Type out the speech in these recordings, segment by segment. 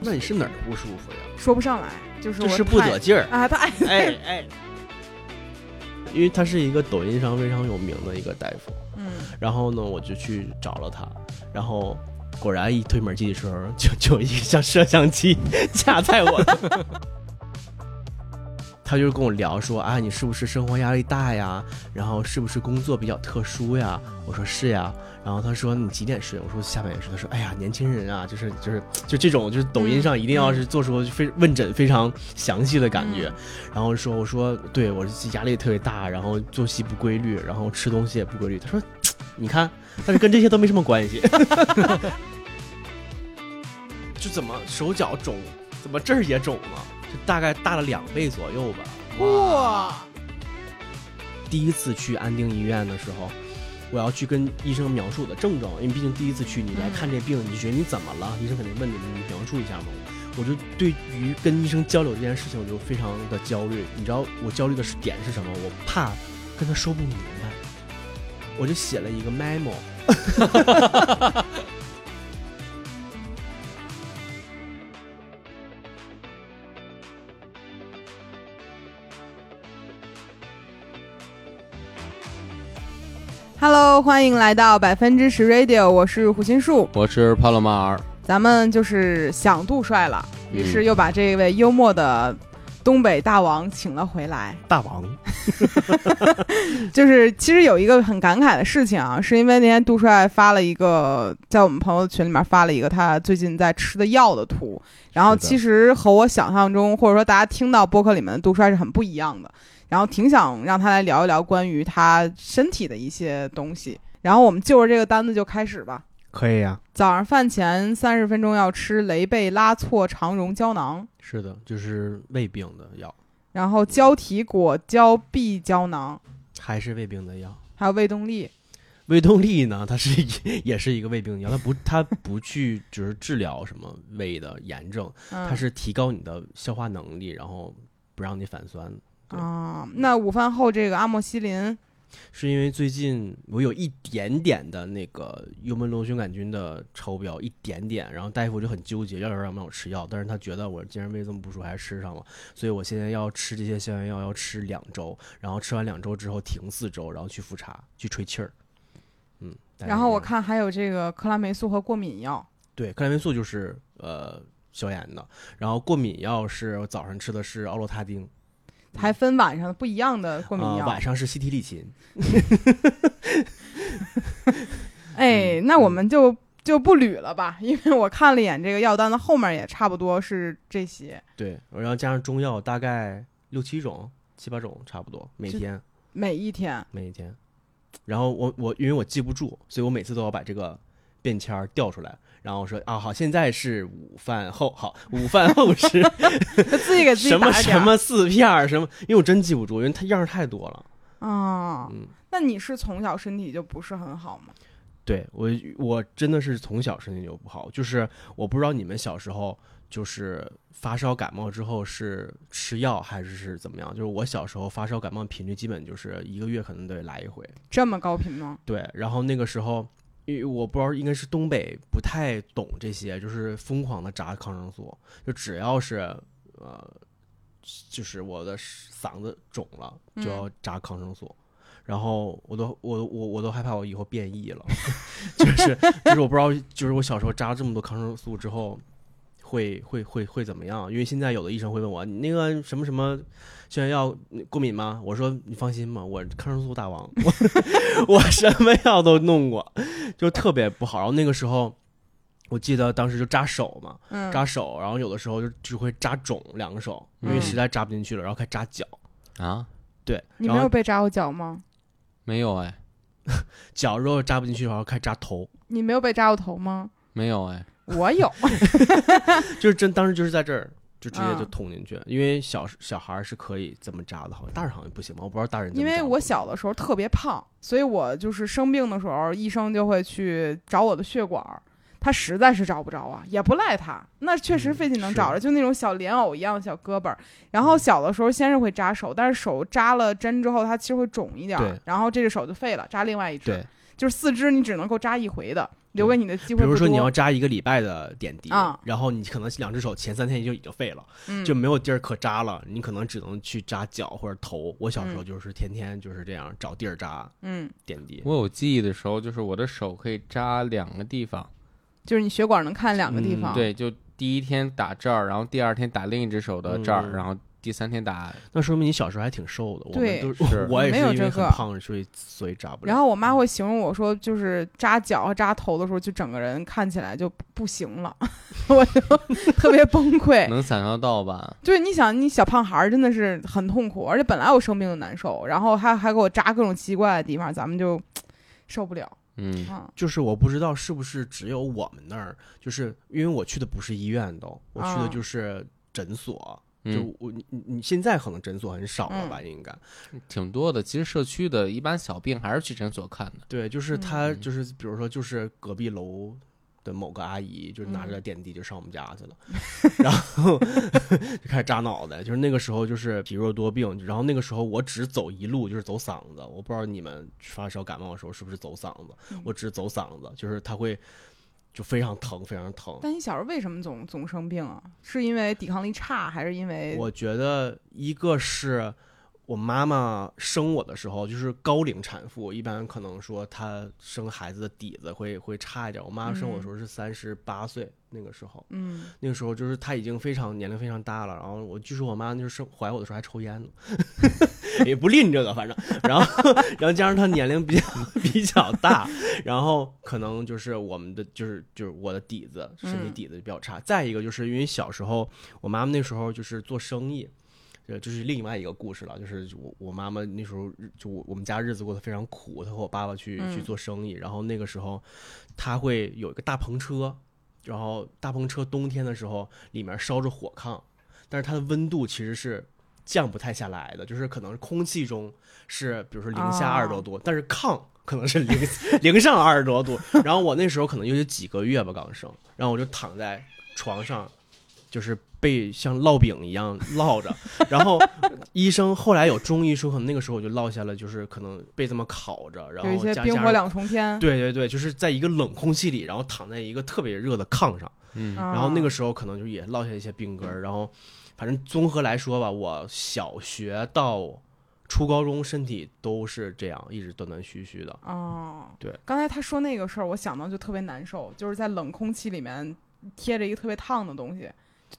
那你是哪儿不舒服呀？说不上来，就是我就是不得劲儿。啊，他 哎哎，因为他是一个抖音上非常有名的一个大夫，嗯，然后呢，我就去找了他，然后果然一推门进去的时候，就就有一个像摄像机 架在我的。他就是跟我聊说啊，你是不是生活压力大呀？然后是不是工作比较特殊呀？我说是呀。然后他说你几点睡？我说下半夜睡。他说哎呀，年轻人啊，就是就是就这种，就是抖音上一定要是做出非问诊非常详细的感觉。然后说我说对我压力特别大，然后作息不规律，然后吃东西也不规律。他说你看，但是跟这些都没什么关系。就怎么手脚肿，怎么这儿也肿了？就大概大了两倍左右吧。哇，第一次去安定医院的时候，我要去跟医生描述我的症状，因为毕竟第一次去，你来看这病，你觉得你怎么了？医生肯定问你，你描述一下嘛。我就对于跟医生交流这件事情，我就非常的焦虑。你知道我焦虑的是点是什么？我怕跟他说不明白，我就写了一个 memo。Hello，欢迎来到百分之十 Radio，我是胡心树。我是帕洛马尔，咱们就是想杜帅了，于是嗯又把这位幽默的东北大王请了回来。大王，就是其实有一个很感慨的事情啊，是因为那天杜帅发了一个在我们朋友群里面发了一个他最近在吃的药的图，然后其实和我想象中或者说大家听到播客里面的杜帅是很不一样的，然后挺想让他来聊一聊关于他身体的一些东西。然后我们就着这个单子就开始吧。可以呀、早上饭前三十分钟要吃雷贝拉唑肠溶胶囊，是的，就是胃病的药，然后胶体果胶 B 胶囊，还是胃病的药。还有胃动力。胃动力呢，它是一 也是一个胃病的药，它不它不去就是治疗什么胃的炎症，嗯，它是提高你的消化能力，然后不让你反酸。对啊，那午饭后这个阿莫西林，是因为最近我有一点点的那个幽门螺旋杆菌的超标，一点点，然后大夫就很纠结，要不要让我吃药，但是他觉得我既然胃这么不舒服，还是吃上了，所以我现在要吃这些消炎药，要吃两周，然后吃完两周之后停四周，然后去复查，去吹气儿。嗯，然后我看还有这个克拉霉素和过敏药。对，克拉霉素就是呃消炎的，然后过敏药是我早上吃的是奥洛他汀，还分晚上不一样的过敏啊、药。晚上是西替利嗪。哎，那我们就就不捋了吧，因为我看了一眼这个药单的，后面也差不多是这些。对，然后加上中药大概六七种、七八种差不多，每天每一天，每一天。然后我我因为我记不住，所以我每次都要把这个便签儿调出来，然后说啊好，现在是午饭后，好，午饭后是就 自己给自己什么什么四片儿什么，因为我真记不住，因为它样儿太多了。啊。嗯，那你是从小身体就不是很好吗？对我，我真的是从小身体就不好，就是我不知道你们小时候就是发烧感冒之后是吃药还是是怎么样，就是我小时候发烧感冒频率基本就是一个月可能得来一回，这么高频吗？对，然后那个时候。因为我不知道，应该是东北不太懂这些，就是疯狂的扎抗生素，就只要是呃，就是我的嗓子肿了就要扎抗生素，然后我都我我我都害怕我以后变异了，就是就是我不知道，就是我小时候扎了这么多抗生素之后。会会会会怎么样？因为现在有的医生会问我，你那个什么什么消炎药过敏吗？我说你放心吧，我抗生素大王，我 我什么药都弄过，就特别不好。然后那个时候，我记得当时就扎手嘛，嗯，扎手，然后有的时候就就会扎肿两个手，因为嗯实在扎不进去了，然后开始扎脚。啊，对，你没有被扎过脚吗？没有哎，脚如果扎不进去，然后开始扎头，你没有被扎过头吗？没有哎，我有，就是真当时就是在这儿。就直接就嗯捅进去，因为小小孩儿是可以这么扎的，好像大人好像不行吧？我不知道大人因。为我小的时候特别胖，所以我就是生病的时候，医生就会去找我的血管儿。他实在是找不着啊，也不赖他，那确实嗯费劲能找着，就那种小莲藕一样的小胳膊儿。然后小的时候先是会扎手，但是手扎了针之后，它其实会肿一点儿，然后这只手就废了，扎另外一只。对，就是四肢你只能够扎一回的，留给你的机会比如。说你要扎一个礼拜的点滴，啊然后你可能两只手前三天就已经废了，嗯就没有地儿可扎了，你可能只能去扎脚或者头。我小时候嗯就是天天就是这样找地儿扎嗯，点滴。我有记忆的时候，就是我的手可以扎两个地方，就是你血管能看两个地嗯方。，对，就第一天打这儿，然后第二天打另一只手的这儿，嗯然后第三天打。那说明你小时候还挺瘦的。我对们都是 我也是因为没有这个很胖，所以所以扎不了。然后我妈会形容我说，就是扎脚和扎头的时候，就整个人看起来就不行了，我就 特别崩溃。能想象到吧？对你想，你小胖孩儿真的是很痛苦，而且本来我生病就难受，然后还还给我扎各种奇怪的地方，咱们就 受不了嗯，啊。就是我不知道是不是只有我们那儿，就是因为我去的不是医院都，我去啊的就是诊所。就嗯，我你你你现在可能诊所很少了吧？应该挺多的。其实社区的一般小病还是去诊所看的。对，就是他嗯就是比如说就是隔壁楼的某个阿姨，就是拿着嗯点滴就上我们家去了，然后就开始扎脑袋。就是那个时候就是体弱多病，然后那个时候我只走一路，就是走嗓子。我不知道你们发烧感冒的时候是不是走嗓子，嗯我只走嗓子，就是他会就非常疼，非常疼。但你小时候为什么总总生病啊？是因为抵抗力差，还是因为我觉得一个是我妈妈生我的时候，就是高龄产妇，一般可能说她生孩子的底子会会差一点。我妈妈生我的时候是三十八岁，那个时候，嗯那个时候就是她已经非常年龄非常大了。然后我据说我妈就是生怀我的时候还抽烟呢，也不吝这个，反正，然后然后加上她年龄比较比较大，然后可能就是我们的就是就是我的底子身体嗯底子比较差。再一个就是因为小时候我妈妈那时候就是做生意。呃，这是另外一个故事了，就是我我妈妈那时候就我我们家日子过得非常苦，她和我爸爸去、嗯。去做生意，然后那个时候她会有一个大篷车，然后大篷车冬天的时候里面烧着火炕，但是它的温度其实是降不太下来的，就是可能空气中是比如说零下哦二十多度，但是炕可能是零零上二十多度。然后我那时候可能有几个月吧刚生，然后我就躺在床上，就是被像烙饼一样烙着。然后医生后来有中医说，可能那个时候我就落下了，就是可能被这么烤着，然有一后些冰火两重天？对对对，就是在一个冷空气里，然后躺在一个特别热的炕上。嗯，啊，然后那个时候可能就也落下一些病根儿，然后反正综合来说吧，我小学到初高中身体都是这样，一直断断续续的。哦，对，刚才他说那个事儿，我想到就特别难受，就是在冷空气里面贴着一个特别烫的东西，就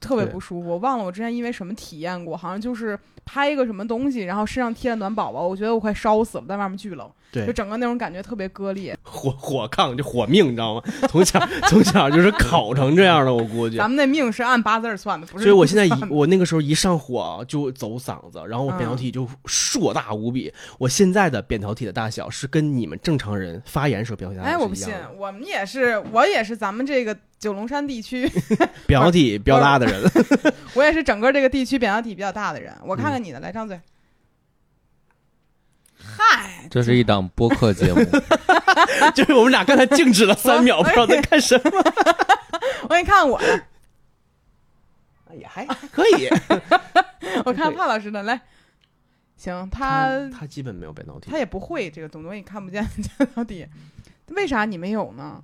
特别不舒服。我忘了我之前因为什么体验过，好像就是拍一个什么东西，然后身上贴了暖宝宝，我觉得我快烧死了，在外面巨冷，对就整个那种感觉特别割裂。火火炕就火命，你知道吗？从小从小就是烤成这样的，我估计。咱们那命是按八字儿算的，不是？所以我现在一我那个时候一上火就走嗓子，然后我嗯扁桃体就硕大无比。我现在的扁桃体的大小是跟你们正常人发炎时候扁桃体大哎，小我不信我们也是，我也是咱们这个九龙山地区，扁桃体 比较大的人。我也是整个这个地区扁桃体比较大的人。我看看你的，来张嘴。嗨，这是一档播客节目，就是我们俩刚才静止了三秒，不知道在干什么。我给你看看我的，也还还可以。我看看帕老师的，来，行，他他基本没有扁桃体他，也不会这个东西，我也看不见扁桃体，为啥你没有呢？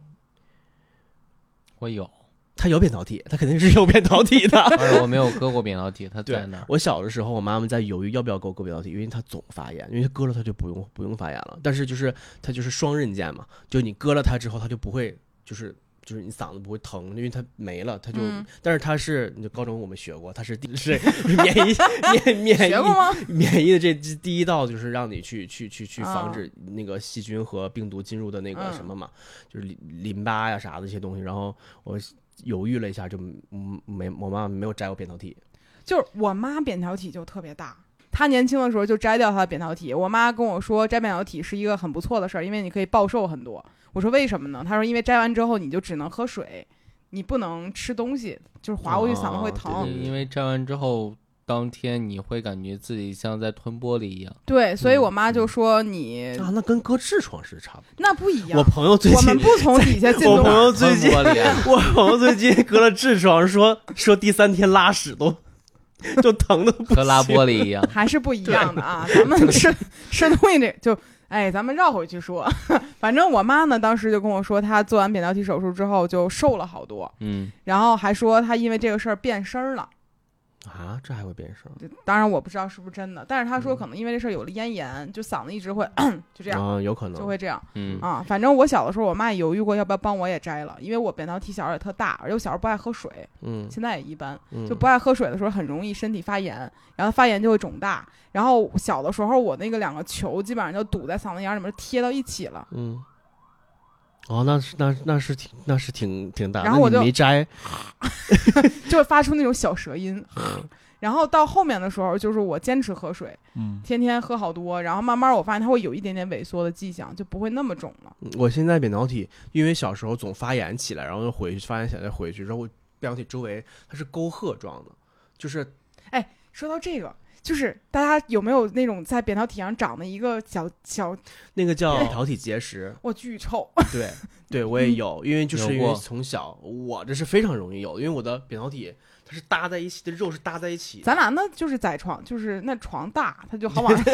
我有，他有扁桃体，他肯定是有扁桃体的。我没有割过扁桃体，它对在那儿。我小的时候，我妈妈在犹豫要不要给我割扁桃体，因为他总发炎，因为她割了他就不用不用发炎了。但是就是它就是双刃剑嘛，就你割了它之后，它就不会就是就是你嗓子不会疼，因为它没了，它就。嗯但是它是，你就高中我们学过，它是第是免疫免免疫学过吗？免疫的这这第一道就是让你去去去去啊防止那个细菌和病毒进入的那个嗯什么嘛，就是淋淋巴呀啥的这些东西。然后我犹豫了一下，就嗯没我妈妈没有摘过扁桃体。就是我妈扁桃体就特别大，她年轻的时候就摘掉她的扁桃体。我妈跟我说，摘扁桃体是一个很不错的事儿，因为你可以暴瘦很多。我说为什么呢？她说因为摘完之后你就只能喝水，你不能吃东西，就是划过去嗓子会哦疼。对因为摘完之后，当天你会感觉自己像在吞玻璃一样。对，所以嗯我妈就说你、啊，那跟割痔疮是差不多那不一。样我。朋友最近我们，不从底下进我东朋友最近，我朋友最近割 了痔疮，说说第三天拉屎都就疼的不和拉玻璃一样。还是不一样的啊。咱们吃吃东西这就哎，咱们绕回去说，反正我妈呢，当时就跟我说，她做完扁桃体手术之后就瘦了好多，嗯，然后还说她因为这个事儿变声儿了。啊，这还会变声？当然我不知道是不是真的，但是他说嗯可能因为这事儿有了咽炎，就嗓子一直会 就这样，啊，有可能就会这样嗯啊。反正我小的时候，我妈也犹豫过要不要帮我也摘了，因为我扁桃体小时候也特大，而且我小时候不爱喝水，嗯，现在也一般。嗯就不爱喝水的时候，很容易身体发炎，然后发炎就会肿大。然后小的时候，我那个两个球基本上就堵在嗓子眼儿里面，贴到一起了。嗯。哦，那是那那是挺那是挺挺大，然后我就没摘，就发出那种小舌音。然后到后面的时候，就是我坚持喝水，嗯，天天喝好多，然后慢慢我发现它会有一点点萎缩的迹象，就不会那么肿了。我现在扁桃体，因为小时候总发炎起来，然后又回去发炎起来再回去，然后我扁桃体周围它是沟壑状的，就是哎说到这个，就是大家有没有那种在扁桃体上长的一个小小，那个叫扁桃体结石，我巨臭，对，对我也有，因为就是因为从小我这是非常容易有，因为我的扁桃体它是搭在一起的肉是搭在一起，咱俩那就是在床，就是那床大，它就好往上，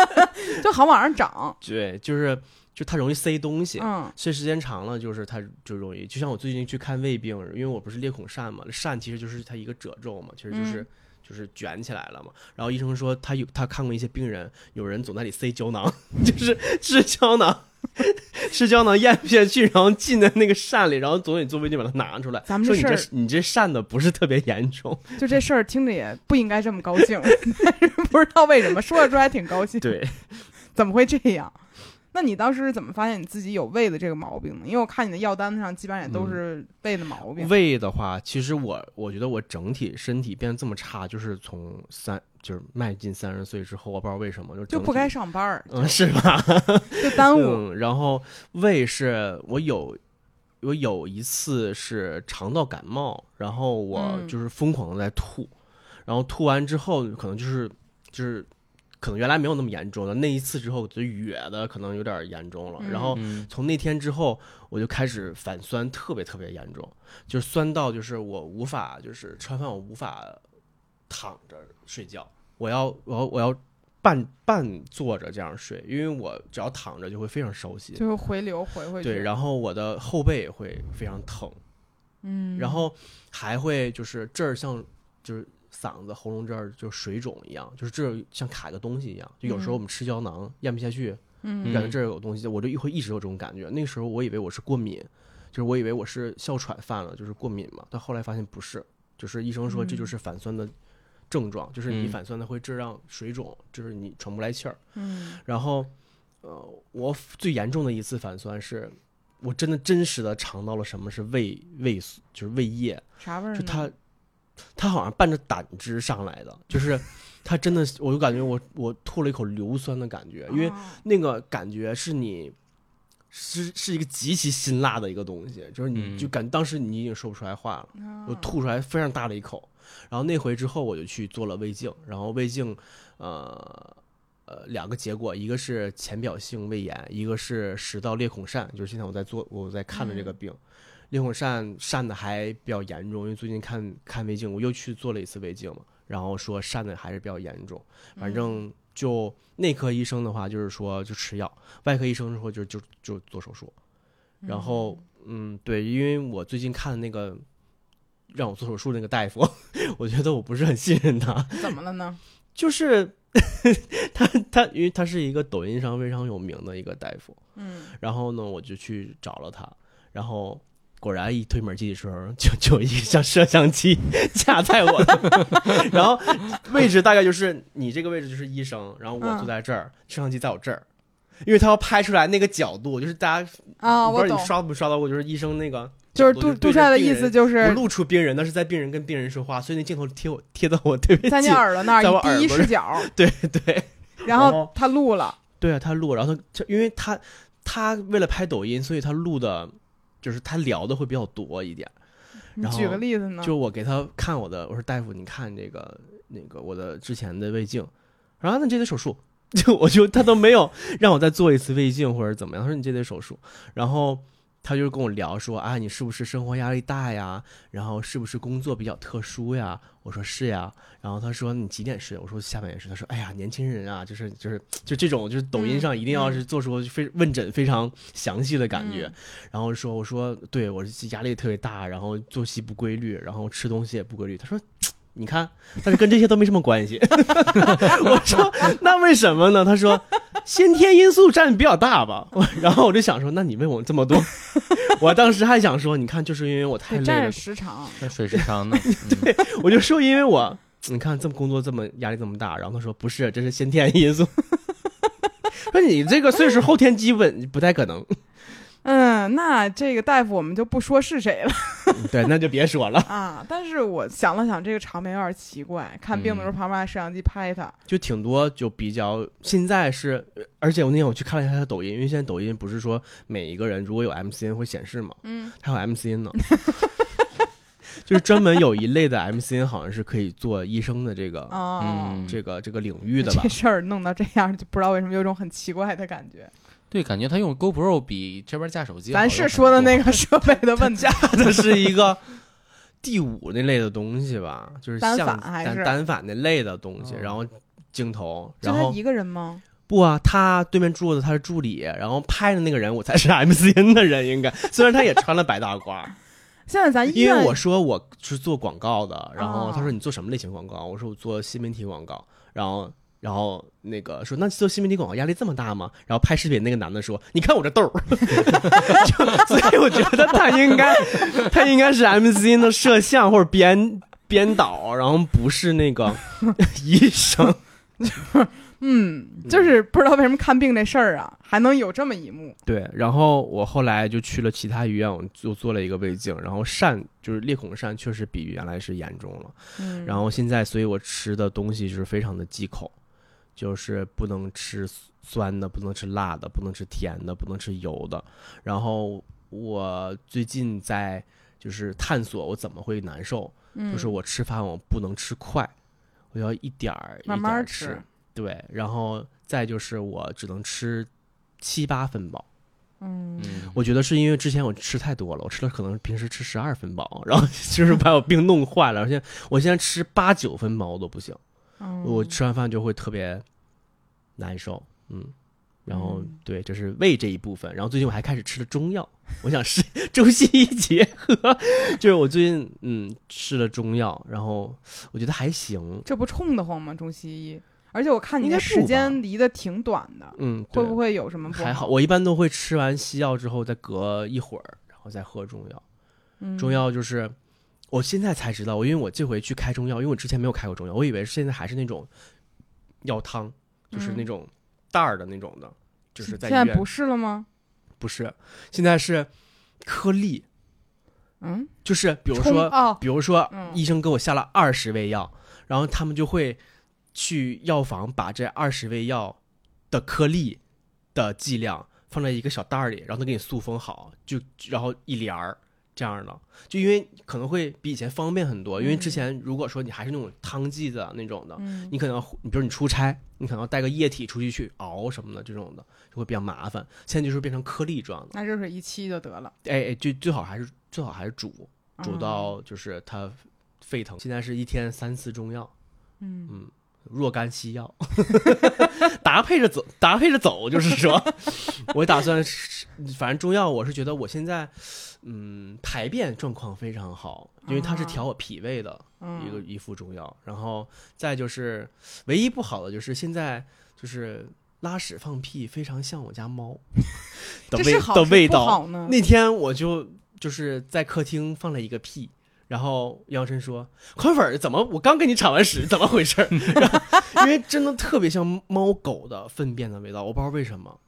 就好往上长。对，就是就它容易塞东西，嗯所以时间长了，就是它就容易，就像我最近去看胃病，因为我不是裂孔疝嘛，疝其实就是它一个褶皱嘛，其实就是、嗯就是卷起来了嘛。然后医生说他有他看过一些病人，有人总在里塞胶囊，就是吃胶囊，吃胶囊咽不下去，然后进在那个扇里，然后总得做胃镜把它拿出来。咱们说你这你这扇的不是特别严重，就这事儿听着也不应该这么高兴，但是不知道为什么说了之后还挺高兴。对，怎么会这样？那你当时是怎么发现你自己有胃的这个毛病呢？因为我看你的药单子上基本上也都是胃的毛病。胃的话，其实我我觉得我整体身体变得这么差，就是从三就是迈进三十岁之后，我不知道为什么就就不该上班儿，嗯是吧？就耽误。嗯，然后胃是我有我有一次是肠道感冒，然后我嗯就是疯狂的在吐，然后吐完之后可能就是就是可能原来没有那么严重的，那一次之后就哕的可能有点严重了，然后嗯。从那天之后我就开始反酸，特别特别严重，就是酸到就是我无法就是吃完饭我无法躺着睡觉，我要我要我要半半坐着这样睡，因为我只要躺着就会非常烧心。就是回流回回去。对，然后我的后背也会非常疼，嗯，然后还会就是这儿像就是嗓子喉咙这儿就水肿一样，就是这儿像卡个东西一样，就有时候我们吃胶囊咽不下去，嗯感觉这儿有东西，我就会一直有这种感觉。那时候我以为我是过敏，就是我以为我是哮喘犯了，就是过敏嘛，但后来发现不是，就是医生说这就是反酸的症状，就是你嗯反酸的会这让水肿，就是你喘不来气儿。嗯然后，呃，我最严重的一次反酸是，我真的真实的尝到了什么是胃胃素，就是胃液，啥味儿？就它，它好像伴着胆汁上来的，就是他真的，我就感觉我我吐了一口硫酸的感觉，因为啊那个感觉是你。是是一个极其辛辣的一个东西，就是你嗯。就感当时你已经说不出来话了，啊我吐出来非常大的一口，然后那回之后我就去做了胃镜，然后胃镜，呃呃两个结果，一个是浅表性胃炎，一个是食道裂孔疝，就是现在我在做我在看的这个病，裂孔扇扇的还比较严重，因为最近看看胃镜，我又去做了一次胃镜嘛，然后说扇的还是比较严重，反正就内科医生的话就是说就吃药，外科医生说就就就做手术，然后嗯对，因为我最近看的那个让我做手术那个大夫，我觉得我不是很信任他，怎么了呢？就是 他他因为他是一个抖音上非常有名的一个大夫，嗯，然后呢我就去找了他，然后。果然一推门进去的时候，就 就有一个像摄像机架在我的，然后位置大概就是你这个位置就是医生，然后我坐在这儿，摄像机在我这儿，因为他要拍出来那个角度，就是大家啊，我不知道你，刷没刷到过，就是医生那个就是杜杜帅的意思就不是露出病人，那是在病人跟病人说话，所以那镜头贴我贴到我对面在你。耳朵那儿第一视角，对 对。然然后后他录了，对啊，他录，然后他他因为他他为了拍抖音，所以他录的，就是他聊的会比较多一点。然后举个例子呢？就我给他看我的，我说大夫，你看这个那个我的之前的胃镜，然后那这得手术，就我就他都没有让我再做一次胃镜或者怎么样，他说你这得手术，然后他就跟我聊说啊，你是不是生活压力大呀？然后是不是工作比较特殊呀？我说是呀。然后他说你几点睡？我说下半夜睡。他说哎呀，年轻人啊，就是就是就这种，就是抖音上一定要是做出非问诊非常详细的感觉。然后说我说对我压力特别大，然后作息不规律，然后吃东西也不规律。他说。你看，但是跟这些都没什么关系。我说那为什么呢？他说先天因素占比较大吧。我 然后我就想说，那你问我这么多，我当时还想说，你看，就是因为我太累了占，时长。那水时长呢？对我就说因为我，你看这么工作这么压力这么大，然后他说不是，这是先天因素。说你这个岁数后天基本不太可能，嗯，那这个大夫我们就不说是谁了对，那就别说了。啊。但是我想了想，这个场面有点奇怪，看病的时候旁边还摄像机拍他。就挺多，就比较现在是，而且我那天我去看了一下他的抖音，因为现在抖音不是说每一个人如果有 MCN 会显示嘛，嗯，他有 MCN 呢，就是专门有一类的 MCN 好像是可以做医生的这个、哦，嗯这个这个领域的吧这，事儿弄到这样，就不知道为什么有种很奇怪的感觉。对，感觉他用 GoPro 比这边架手机好咱是说的那个设备的问题，这 是一个 第五那类的东西吧，就是单像反还是单单反那类的东西，哦然后镜头，然后就他一个人吗？不啊，他对面坐的他是助理，然后拍的那个人我才是 MCN 的人，应该虽然他也穿了白大褂，现在咱因为我说我是做广告的，然后哦他说你做什么类型广告？我说我做新媒体广告，然后然后那个说那做新媒体广告压力这么大吗？然后拍视频那个男的说你看我这痘儿，就所以我觉得他应该他应该是 MCN 的摄像或者编编导，然后不是那个医生。嗯，就是不知道为什么看病这事儿啊，还能有这么一幕。对，然后我后来就去了其他医院，我就做了一个胃镜，然后疝就是裂孔疝确实比原来是严重了。嗯，然后现在，所以我吃的东西就是非常的忌口，就是不能吃酸的，不能吃辣的，不能吃甜的，不能吃油的。然后我最近在就是探索我怎么会难受，嗯就是我吃饭我不能吃快，我要一点儿一慢点儿慢吃吃。对，然后再就是我只能吃七八分饱。嗯嗯，我觉得是因为之前我吃太多了，我吃了可能平时吃十二分饱，然后 就是把我病弄坏了。而且我现在吃八九分饱我都不行，嗯我吃完饭就会特别难受，嗯。然后嗯对，这是胃这一部分。然后最近我还开始吃了中药，我想是中西医结合，就是我最近嗯吃了中药，然后我觉得还行，这不冲得慌吗？中西医，而且我看你应该不这时间离得挺短的，嗯，会不会有什么不还好？我一般都会吃完西药之后再隔一会儿，然后再喝中药。嗯中药就是，我现在才知道，我因为我这回去开中药，因为我之前没有开过中药，我以为现在还是那种药汤，就是嗯。那种袋儿的那种的，就是在医院现在不是了吗？不是，现在是颗粒，嗯，就是比如说，哦，比如说嗯医生给我下了二十味药，然后他们就会去药房把这二十味药的颗粒的剂量放在一个小袋儿里，然后他给你塑封好，就然后一帘儿这样的，就因为可能会比以前方便很多，因为之嗯。前如果说你还是那种汤剂的那种的，嗯。你可能你比如你出差，你可能要带个液体出去去熬什么的这种的，就会比较麻烦。现在就是变成颗粒状的，拿热水一沏就得了，哎哎，就最好还是最好还是煮，煮嗯。到就是它沸腾。现在是一天三次中药，嗯。嗯，若干西药，搭配着走，搭配着走，就是说，我打算是，反正中药我是觉得我现在，嗯，排便状况非常好，因为它是啊调我脾胃的嗯一个一副中药，然后再就是唯一不好的就是现在就是拉屎放屁非常像我家猫的味的味道，那天我就就是在客厅放了一个屁，然后杨晨说：“宽粉儿怎么我刚跟你铲完屎，怎么回事儿？” 然后因为真的特别像猫狗的粪便的味道，我不知道为什么。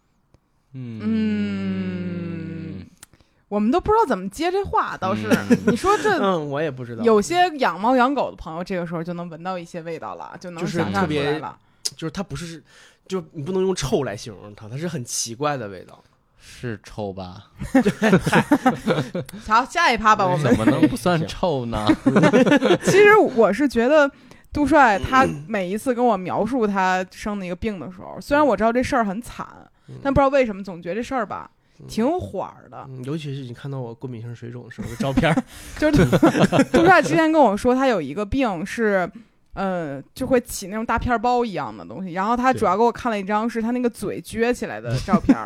嗯，我们都不知道怎么接这话，倒是嗯你说这嗯，我也不知道，有些养猫养狗的朋友，这个时候就能闻到一些味道了，就能就是想象出特别来了。就是它不是，就你不能用臭来形容它，它是很奇怪的味道。是臭吧？好，下一趴吧，我们怎么能不算臭呢？其实我是觉得。杜帅他每一次跟我描述他生那个病的时候，虽然我知道这事儿很惨，嗯但不知道为什么总觉得这事儿吧，挺缓儿的。嗯，尤其是你看到我过敏性水肿的时候的照片儿，就是杜帅之前跟我说，他有一个病是，呃，就会起那种大片儿包一样的东西。然后他主要给我看了一张是他那个嘴撅起来的照片儿，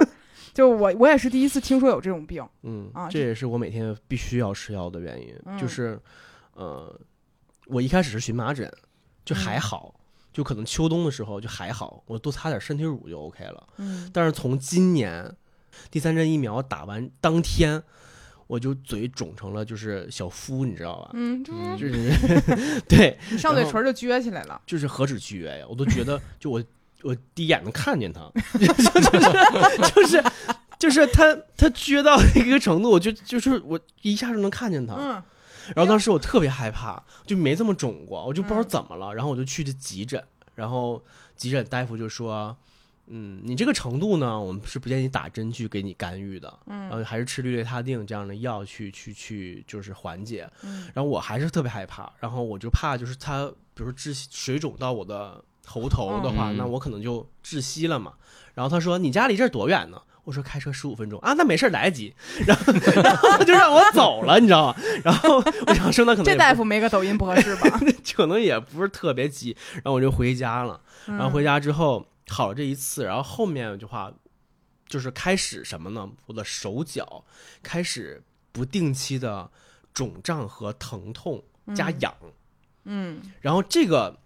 就我我也是第一次听说有这种病。嗯，啊这也是我每天必须要吃药的原因，嗯就是，呃，我一开始是荨麻疹，就还嗯好，就可能秋冬的时候就还好，我多擦点身体乳就 OK 了。嗯但是从今年第三针疫苗打完当天，我就嘴肿成了就是小夫，你知道吧？嗯，就是嗯就是对，你上嘴唇就撅起来了。就是何止撅呀，我都觉得 就我我第一眼能看见他，就是就是就是他他撅到一个程度，我就就是我一下就能看见他。嗯然后当时我特别害怕，就没这么肿过，我就不知道嗯怎么了。然后我就去的急诊，然后急诊大夫就说：“嗯，你这个程度呢，我们是不建议打针去给你干预的，然嗯后还是吃氯雷他定这样的药去去去就是缓解。”嗯然后我还是特别害怕，然后我就怕就是他，比如说窒水肿到我的喉头的话，嗯那我可能就窒息了嘛。然后他说：“你家离这儿多远呢？”我说：“开车十五分钟啊，那没事儿来得及。” 然后 然后他就让我走了，你知道吗？然后我想说，那可能这大夫没个抖音不合适吧？可能也不是特别急，然后我就回家了。然然后回家之后好了这一次，然后后面的话就是开始什么呢？我的手脚开始不定期的肿胀和疼痛加痒，嗯然后这个。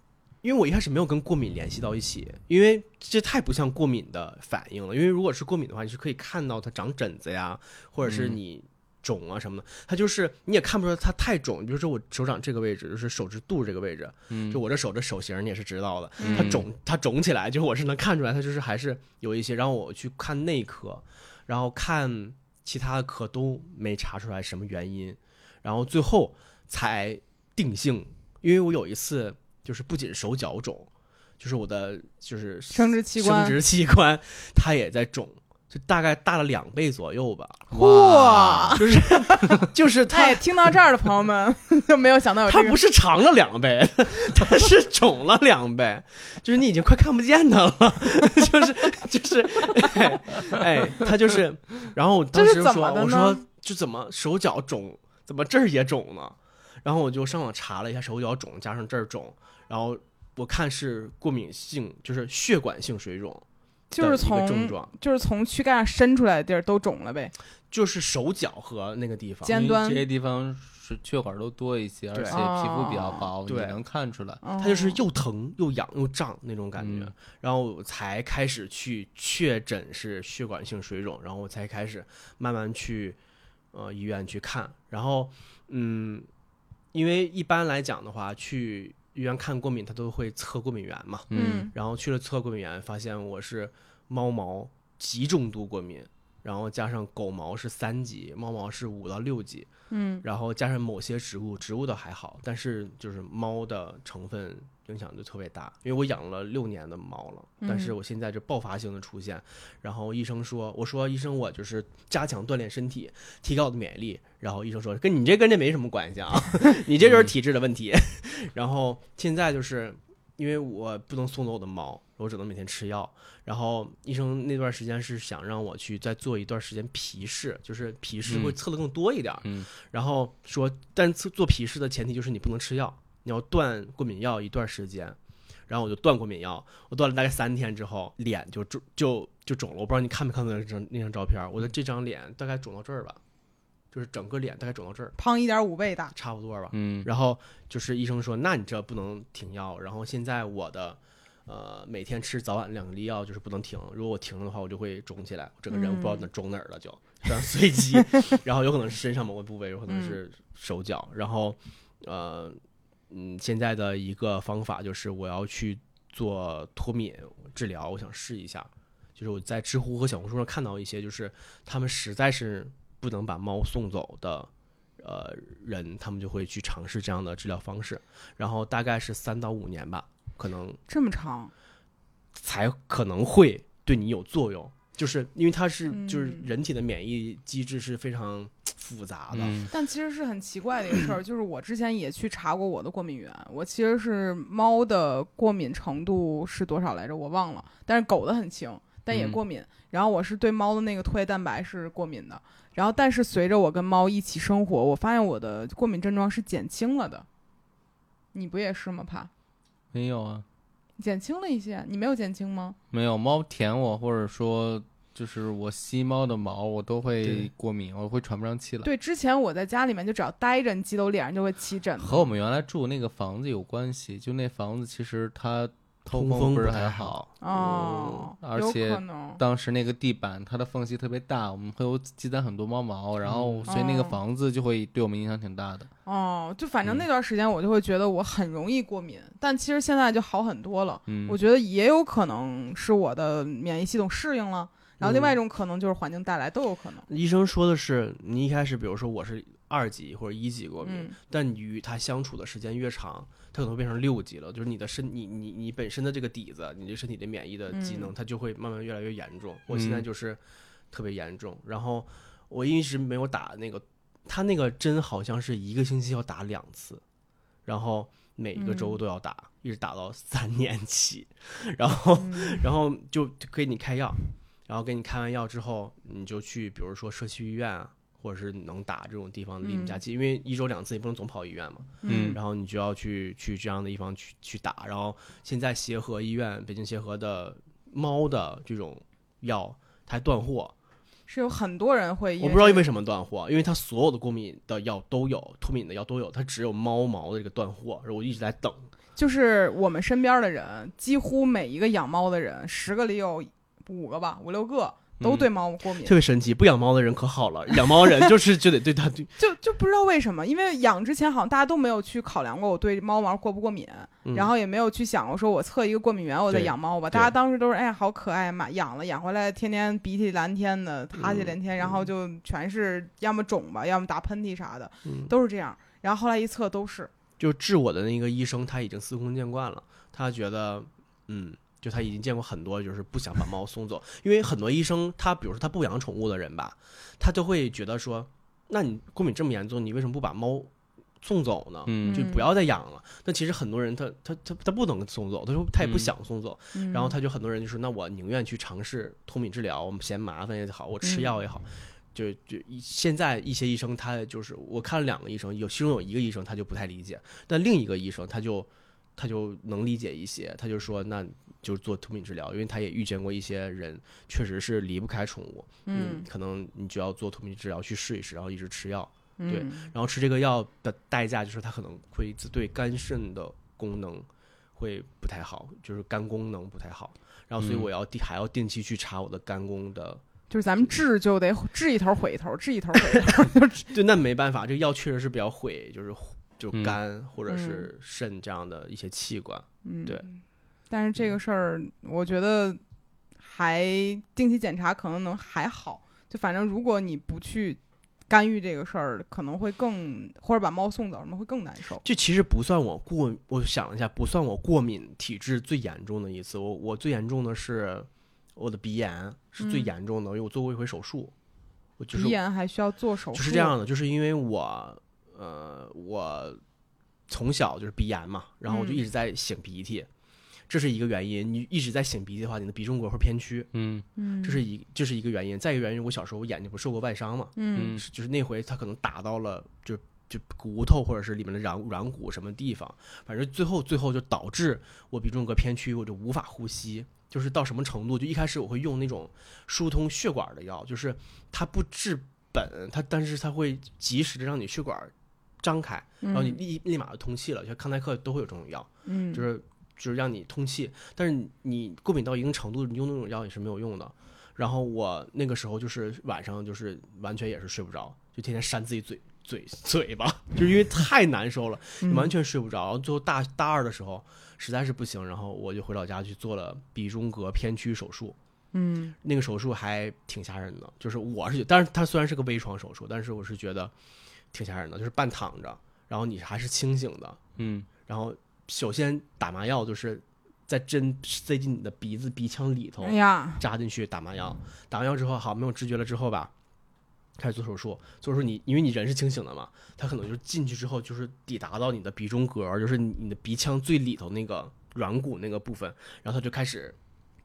因为我一开始没有跟过敏联系到一起，因为这太不像过敏的反应了。因为如果是过敏的话，你是可以看到它长疹子呀，或者是嗯你肿啊什么的。它就是你也看不出来它太肿。比如说我手掌这个位置，就是手指肚这个位置，嗯就我这手的手型你也是知道的，嗯它肿它肿起来，就是我是能看出来，它就是还是有一些。然后我去看内科，然后看其他的科都没查出来什么原因，然后最后才定性，因为我有一次就是不仅手脚肿，就是我的就是生殖器官生殖器官它也在肿。就大概大了两倍左右吧，哇！就是 就是他哎，听到这儿的朋友们就没有想到有这个它不是长了两倍，它是肿了两倍，就是你已经快看不见它了，就是就是，哎，哎，它就是，然后我当时说，我说就怎么手脚肿，怎么这儿也肿呢？然后我就上网查了一下手脚肿加上这儿肿，然后我看是过敏性，就是血管性水肿就是从症从状，就是从躯干上伸出来的地儿都肿了呗。就是手脚和那个地方，尖端这些地方是血管都多一些，而且皮肤比较哦薄，你对能看出来。它它就是又疼又痒又胀那种感觉，嗯然后我才开始去确诊是血管性水肿，然后我才开始慢慢去呃医院去看，然后嗯，因为一般来讲的话，去医院看过敏，他都会测过敏源嘛，嗯。然后去了测过敏源，发现我是猫毛极重度过敏，然后加上狗毛是三级，猫毛是五到六级，嗯然后加上某些植物，植物的还好，但是就是猫的成分影响就特别大。因为我养了六年的猫了，但是嗯我现在就爆发性的出现，然后医生说，我说医生我就是加强锻炼身体，提高我的免疫力，然后医生说跟你这跟这没什么关系啊，你这就是体质的问题。然后现在就是因为我不能送走我的猫，我只能每天吃药。然后医生那段时间是想让我去再做一段时间皮试，就是皮试会嗯测的更多一点儿。嗯然后说，但做做皮试的前提就是你不能吃药，你要断过敏药一段时间。然后我就断过敏药，我断了大概三天之后，脸就肿就就肿了。我不知道你看没看到那张那张照片儿，我的这张脸大概肿到这儿吧，就是整个脸大概肿到这儿，胖一点五倍大。差不多吧。嗯然后就是医生说，那你这不能停药。然后现在我的呃每天吃早晚两粒药，就是不能停。如果我停了的话，我就会肿起来，我整个人不知道哪肿哪儿了就，非常随机。然后有可能是身上某个部位，有可能是手脚。然后呃嗯，现在的一个方法就是我要去做脱敏治疗，我想试一下。就是我在知乎和小红书上看到一些，就是他们实在是不能把猫送走的呃人，他们就会去尝试这样的治疗方式，然后大概是三到五年吧，可能这么长，才可能会对你有作用。就是因为它是就是嗯人体的免疫机制是非常 复杂的，嗯但其实是很奇怪的一个事儿，就是我之前也去查过我的过敏源，我其实是猫的过敏程度是多少来着，我忘了，但是狗的很轻。但也嗯过敏。然后我是对猫的那个唾液蛋白是过敏的。然后但是随着我跟猫一起生活，我发现我的过敏症状是减轻了的。你不也是吗？怕没有啊，减轻了一些，你没有减轻吗？没有猫舔我，或者说就是我吸猫的毛，我都会过敏，我会喘不上气来。对，之前我在家里面就只要待着，你记得我脸上就会起疹子。和我们原来住那个房子有关系，就那房子其实它透通风不是很好好。哦，有而且可能。当时那个地板它的缝隙特别大，我们会有积攒很多猫毛，然后所以那个哦房子就会对我们影响挺大的。哦，就反正嗯那段时间我就会觉得我很容易过敏，但其实现在就好很多了。嗯，我觉得也有可能是我的免疫系统适应了，然后另外一种可能就是环境带来，都有可能。医生说的是，你一开始比如说我是二级或者一级过敏，嗯但你与它相处的时间越长，它可能变成六级了。就是你的身，你你你本身的这个底子，你这身体的免疫的机能，嗯它就会慢慢越来越严重。我现在嗯就是特别严重，然后我一直没有打那个，它那个针好像是一个星期要打两次，然后每个周嗯都要打，一直打到三年起，然后嗯 然后就给你开药，然后给你开完药之后，你就去，比如说社区医院啊，或者是能打这种地方离你们家嗯近，因为一周两次，你不能总跑医院嘛。嗯然后你就要去去这样的地方去去打。然后现在协和医院，北京协和的猫的这种药它还断货，是有很多人会，我不知道为。什么断货，因为它所有的过敏的药都有，脱敏的药都有，它只有猫毛的这个断货，然后我一直在等。就是我们身边的人，几乎每一个养猫的人，十个里有五个吧，五六个都嗯对猫过敏。特别神奇，不养猫的人可好了，养猫人就是就得对它，就就不知道为什么，因为养之前好像大家都没有去考量过我对猫毛过不过敏，嗯然后也没有去想过说我测一个过敏源我再养猫吧。大家当时都是哎呀好可爱嘛，养了养回来天天鼻涕蓝天的，哈气连天，然后就全是要么肿吧，要么打喷嚏啥的，嗯都是这样。然后后来一测都是，就治我的那个医生他已经司空见惯了，他觉得，嗯，就他已经见过很多，就是不想把猫送走，因为很多医生他比如说他不养宠物的人吧，他都会觉得说，那你过敏这么严重，你为什么不把猫送走呢？嗯就不要再养了。那其实很多人他他他他不能送走，他说他也不嗯想送走，嗯然后他就很多人就说，那我宁愿去尝试脱敏治疗，我们嫌麻烦也好，我吃药也好。就就现在一些医生他就是我看了两个医生，有其中有一个医生他就不太理解，但另一个医生他就他就能理解一些，他就说那就做脱敏治疗，因为他也遇见过一些人确实是离不开宠物，嗯可能你就要做脱敏治疗去试一试，然后一直吃药，对。嗯然后吃这个药的代价就是它可能会对肝肾的功能会不太好，就是肝功能不太好。然后所以嗯。我要定还要定期去查我的肝功的，就是咱们治就得治一头毁一头，治一头毁一头，就是对，那没办法，这个药确实是比较毁，就是就肝或者是肾这样的一些器官。嗯，对。但是这个事儿，我觉得还定期检查可能能还好，就反正如果你不去干预这个事儿，可能会更或者把猫送走，什么会更难受。这其实不算我过，我想了一下，不算我过敏体质最严重的一次。我我最严重的是我的鼻炎是最嗯严重的，因为我做过一回手术，我就是鼻炎还需要做手术，就是这样的，就是因为我，呃，我从小就是鼻炎嘛，然后我就嗯一直在擤鼻涕，这是一个原因。你一直在擤鼻涕的话，你的鼻中隔会偏曲，嗯嗯，这是一这是一个原因。再一个原因，我小时候我眼睛不是受过外伤嘛，嗯就是那回他可能打到了就就骨头或者是里面的软软骨什么地方，反正最后最后就导致我鼻中隔偏曲，我就无法呼吸。就是到什么程度？就一开始我会用那种疏通血管的药，就是它不治本，它但是它会及时的让你血管张开，然后你立立马就通气了。像康泰克都会有这种药，嗯，就是就是让你通气。但是你你过敏到一定程度，你用那种药也是没有用的。然后我那个时候就是晚上就是完全也是睡不着，就天天扇自己嘴嘴嘴巴，就是因为太难受了，嗯完全睡不着。然后最后大大二的时候实在是不行，然后我就回老家去做了鼻中隔偏曲手术。嗯那个手术还挺吓人的，就是我是，但是它虽然是个微创手术，但是我是觉得挺吓人的，就是半躺着，然后你还是清醒的，嗯。然后首先打麻药就是在针塞进你的鼻子鼻腔里头哎呀，扎进去打麻药，打完药之后好没有知觉了之后吧，开始做手术，做手术你因为你人是清醒的嘛，他可能就进去之后就是抵达到你的鼻中隔，就是你你的鼻腔最里头那个软骨那个部分，然后他就开始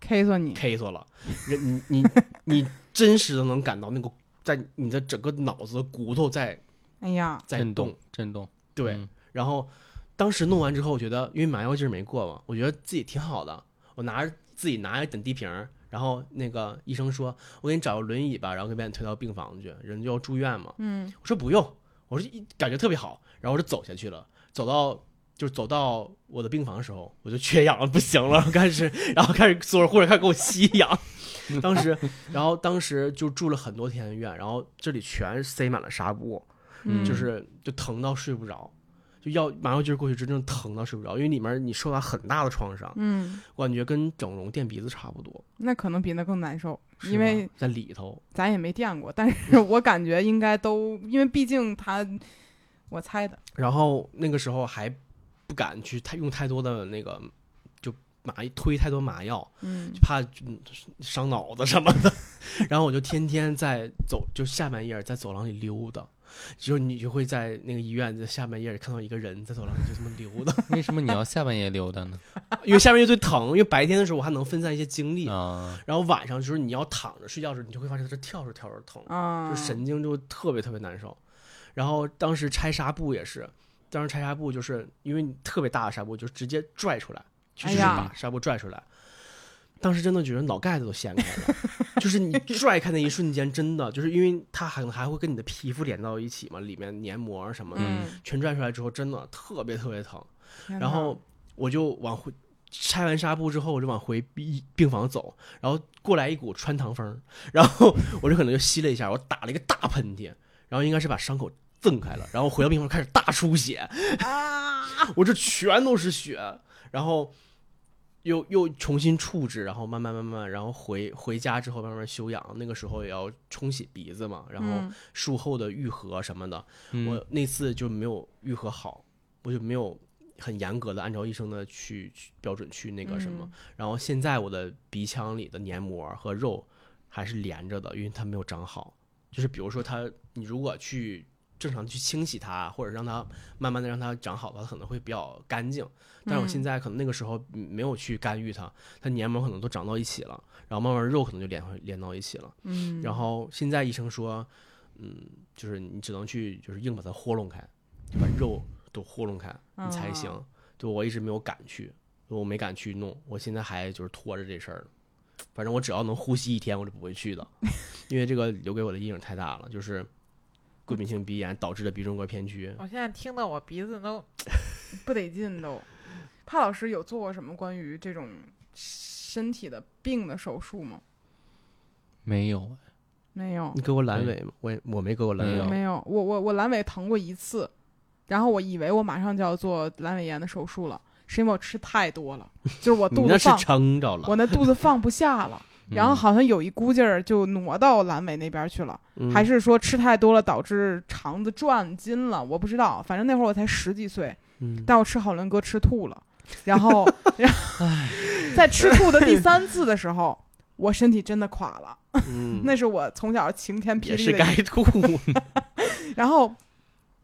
K 算你，K 死了，人你你你真实的能感到那个在你的整个脑子骨头在哎呀，在震动，震动，对，嗯然后当时弄完之后，我觉得因为麻药劲儿没过嘛，我觉得自己挺好的。我拿着自己拿着点滴瓶儿，然后那个医生说：“我给你找个轮椅吧，然后给把你推到病房去，人就要住院嘛。嗯”我说不用，我说一感觉特别好，然后我就走下去了，走到。就是走到我的病房的时候，我就缺氧了，不行了，开始，然后开始所有护士开始给我吸氧。当时，然后当时就住了很多天的院，然后这里全塞满了纱布，嗯。就是就疼到睡不着，就要麻药劲儿过去，真正疼到睡不着，因为里面你受到很大的创伤，嗯，我感觉跟整容垫鼻子差不多，那可能比那更难受，因为在里头，咱也没垫过，但是 我感觉应该都，因为毕竟他，我猜的，然后那个时候还不敢去太用太多的那个就麻推太多麻药，嗯。就怕嗯伤脑子什么的，然后我就天天在走，就下半夜在走廊里溜达。就是你就会在那个医院的下半夜看到一个人在走廊里就这么溜达，为什么你要下半夜溜达呢？因为下半夜最疼，因为白天的时候我还能分散一些精力，啊，然后晚上就是你要躺着睡觉的时候，你就会发现它这跳着跳着疼，啊，就神经就特别特别难受。然后当时拆纱布也是，当时拆纱布就是因为你特别大的纱布，就直接拽出来，就是把纱布拽出来。当时真的觉得脑盖子都掀开了，就是你拽开那一瞬间，真的就是因为它可能还会跟你的皮肤连到一起嘛，里面黏膜什么的，嗯，全拽出来之后，真的特别特别疼。然后我就往回拆完纱布之后，我就往回病病房走，然后过来一股穿堂风，然后我就可能就吸了一下，我打了一个大喷嚏，然后应该是把伤口挣开了，然后回到病房开始大出血，啊，我这全都是血，然后又又重新处置，然后慢慢慢慢，然后回回家之后慢慢休养，那个时候也要冲洗鼻子嘛，然后嗯术后的愈合什么的，嗯我那次就没有愈合好，我就没有很严格的按照医生的去去标准去那个什么。嗯然后现在我的鼻腔里的黏膜和肉还是连着的，因为它没有长好。就是比如说它，你如果去正常地去清洗它，或者让它慢慢的让它长好的话，它可能会比较干净。但是我现嗯在可能那个时候嗯没有去干预它，它黏膜可能都长到一起了，然后慢慢肉可能就连连到一起了。嗯，然后现在医生说，嗯，就是你只能去就是硬把它豁弄开，把肉都豁弄开，你才行哦。就我一直没有敢去，我没敢去弄，我现在还就是拖着这事儿呢。反正我只要能呼吸一天，我就不会去的，因为这个留给我的阴影太大了，就是过敏性鼻炎导致的鼻中隔偏曲。我现在听到我鼻子都 不得劲都。帕老师有做过什么关于这种身体的病的手术吗？没有，没有你，给我阑尾吗？我也我没给我阑尾没有。我我我阑尾疼过一次，然后我以为我马上就要做阑尾炎的手术了，是因为我吃太多了，就是我你那是肚子放，撑着了，我那肚子放不下了，然后嗯好像有一股劲儿就挪到阑尾那边去了。嗯还是说吃太多了导致肠子转筋了？我不知道，反正那会儿我才十几岁，嗯但我吃好伦哥吃吐了，然后，然后 在吃吐的第三次的时候，我身体真的垮了，嗯 那是我从小晴天霹也是雳的一。该吐。然后，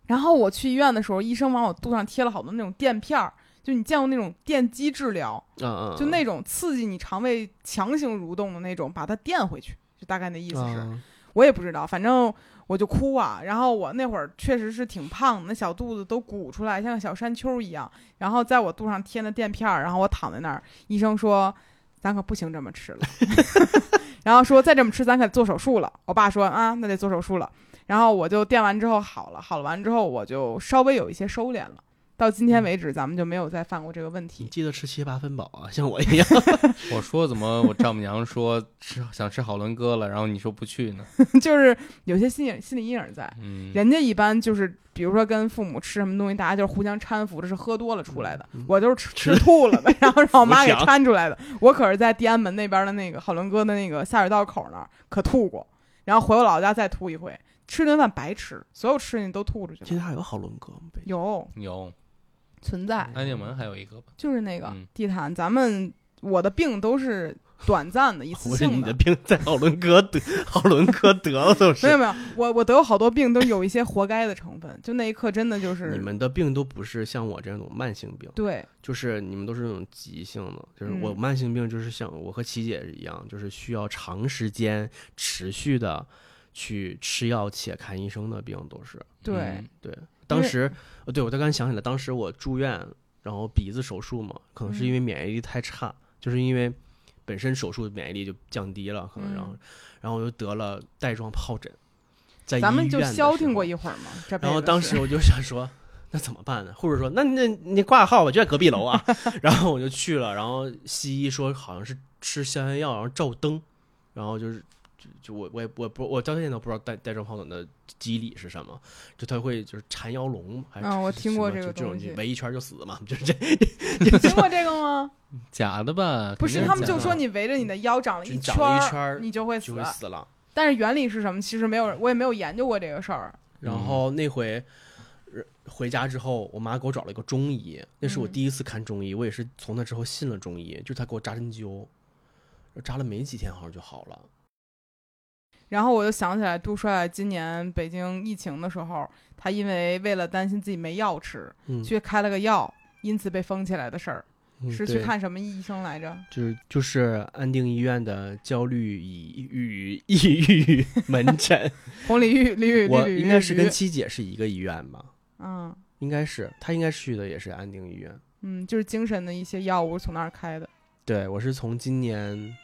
然后我去医院的时候，医生往我肚上贴了好多那种垫片儿，就你见过那种电击治疗，嗯嗯，就那种刺激你肠胃强行蠕动的那种，把它垫回去，就大概那意思是。嗯我也不知道，反正我就哭啊。然后我那会儿确实是挺胖，那小肚子都鼓出来，像个小山丘一样。然后在我肚上贴那垫片儿，然后我躺在那儿，医生说：“咱可不行这么吃了。” 然后说再这么吃，咱可做手术了。我爸说：“啊，那得做手术了。”然后我就垫完之后好了，好了完之后我就稍微有一些收敛了。到今天为止，咱们就没有再犯过这个问你题。记得吃七八分饱啊，像我一样。我说怎么我丈母娘说吃想吃好伦哥了，然后你说不去呢？就是有些心理心理阴影在。嗯，人家一般就是，比如说跟父母吃什么东西，大家就是互相搀扶，这是喝多了出来的。嗯我就是吃吃吐了的，然后让我妈给搀出来的。我可是在地安门那边的那个好伦哥的那个下水道口那儿可吐过，然后回我老家再吐一回。吃顿饭白吃，所有吃进去都吐出去了。现在还有好伦哥吗？有有存在，安定门还有一个吧？就是那个嗯地毯。咱们我的病都是短暂的一次不是性你的病在好伦哥得 好伦哥得了都是没有。没有，我我得有好多病都有一些活该的成分，就那一刻真的就是你们的病都不是像我这种慢性病，对，就是你们都是那种急性的，就是我嗯慢性病就是像我和琪姐一样，就是需要长时间持续的去吃药且看医生的病都是。对嗯对，当时呃，对我才刚想起来，当时我住院，然后鼻子手术嘛，可能是因嗯为免疫力太差，就是因为本身手术免疫力就降低了，可能然后、嗯然后我就得了带状疱疹，在咱们就消停过一会儿嘛。然后当时我就想说，那怎么办呢？护士说，那那你挂号吧，就在隔壁楼啊。然后我就去了，然后西医说好像是吃消炎药，然后照灯，然后就是就就我我也我不我到现在都不知道带带状疱疹的机理是什么，就它会就是缠腰龙，还是嗯我听过什么这个就这种就围一圈就死嘛，就是这你听过这个吗？假的吧？不是，他们就说你围着你的腰长了一圈一圈你就会死就。会死了。但是原理是什么？其实没有人，我也没有研究过这个事儿。然后那回。呃回家之后，我妈给我找了一个中医，那是我嗯第一次看中医，我也是从那之后信了中医，就是他给我扎针灸，扎了没几天好像就好了。然后我就想起来，杜帅今年北京疫情的时候，他因为为了担心自己没药吃，嗯，去开了个药，因此被封起来的事儿，嗯是去看什么医生来着？就是就是安定医院的焦虑与与抑郁 门诊，红鲤鱼、鲤鱼、我应该是跟七姐是一个医院吧？嗯应该是，他应该去的也是安定医院。嗯，就是精神的一些药物从那儿开的。对我是从今年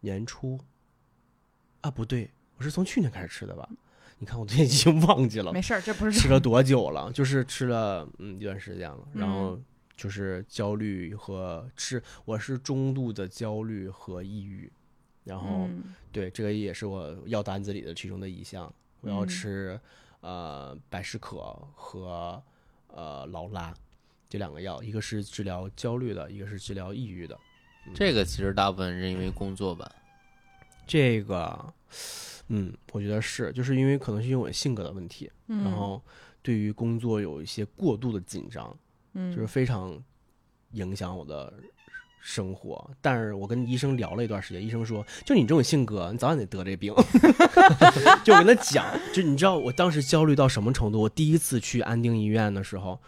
年初啊，不对，我是从去年开始吃的吧？你看我都已经忘记了没事儿，这不是吃了多久了，就是吃了嗯一段时间了，然嗯后就是焦虑和吃，我是中度的焦虑和抑郁，然后。嗯对，这个也是我药单子里的其中的一项。我要嗯吃、呃百事可和呃劳拉这两个药，一个是治疗焦虑的，一个是治疗抑郁的。这个其实大部分是因为工作吧。这个，嗯，我觉得是，就是因为可能是因为我性格的问题，嗯，然后对于工作有一些过度的紧张，嗯就是非常影响我的生活。但是我跟医生聊了一段时间，医生说，就你这种性格，你早晚得得这病。就我跟他讲，就你知道我当时焦虑到什么程度？我第一次去安定医院的时候。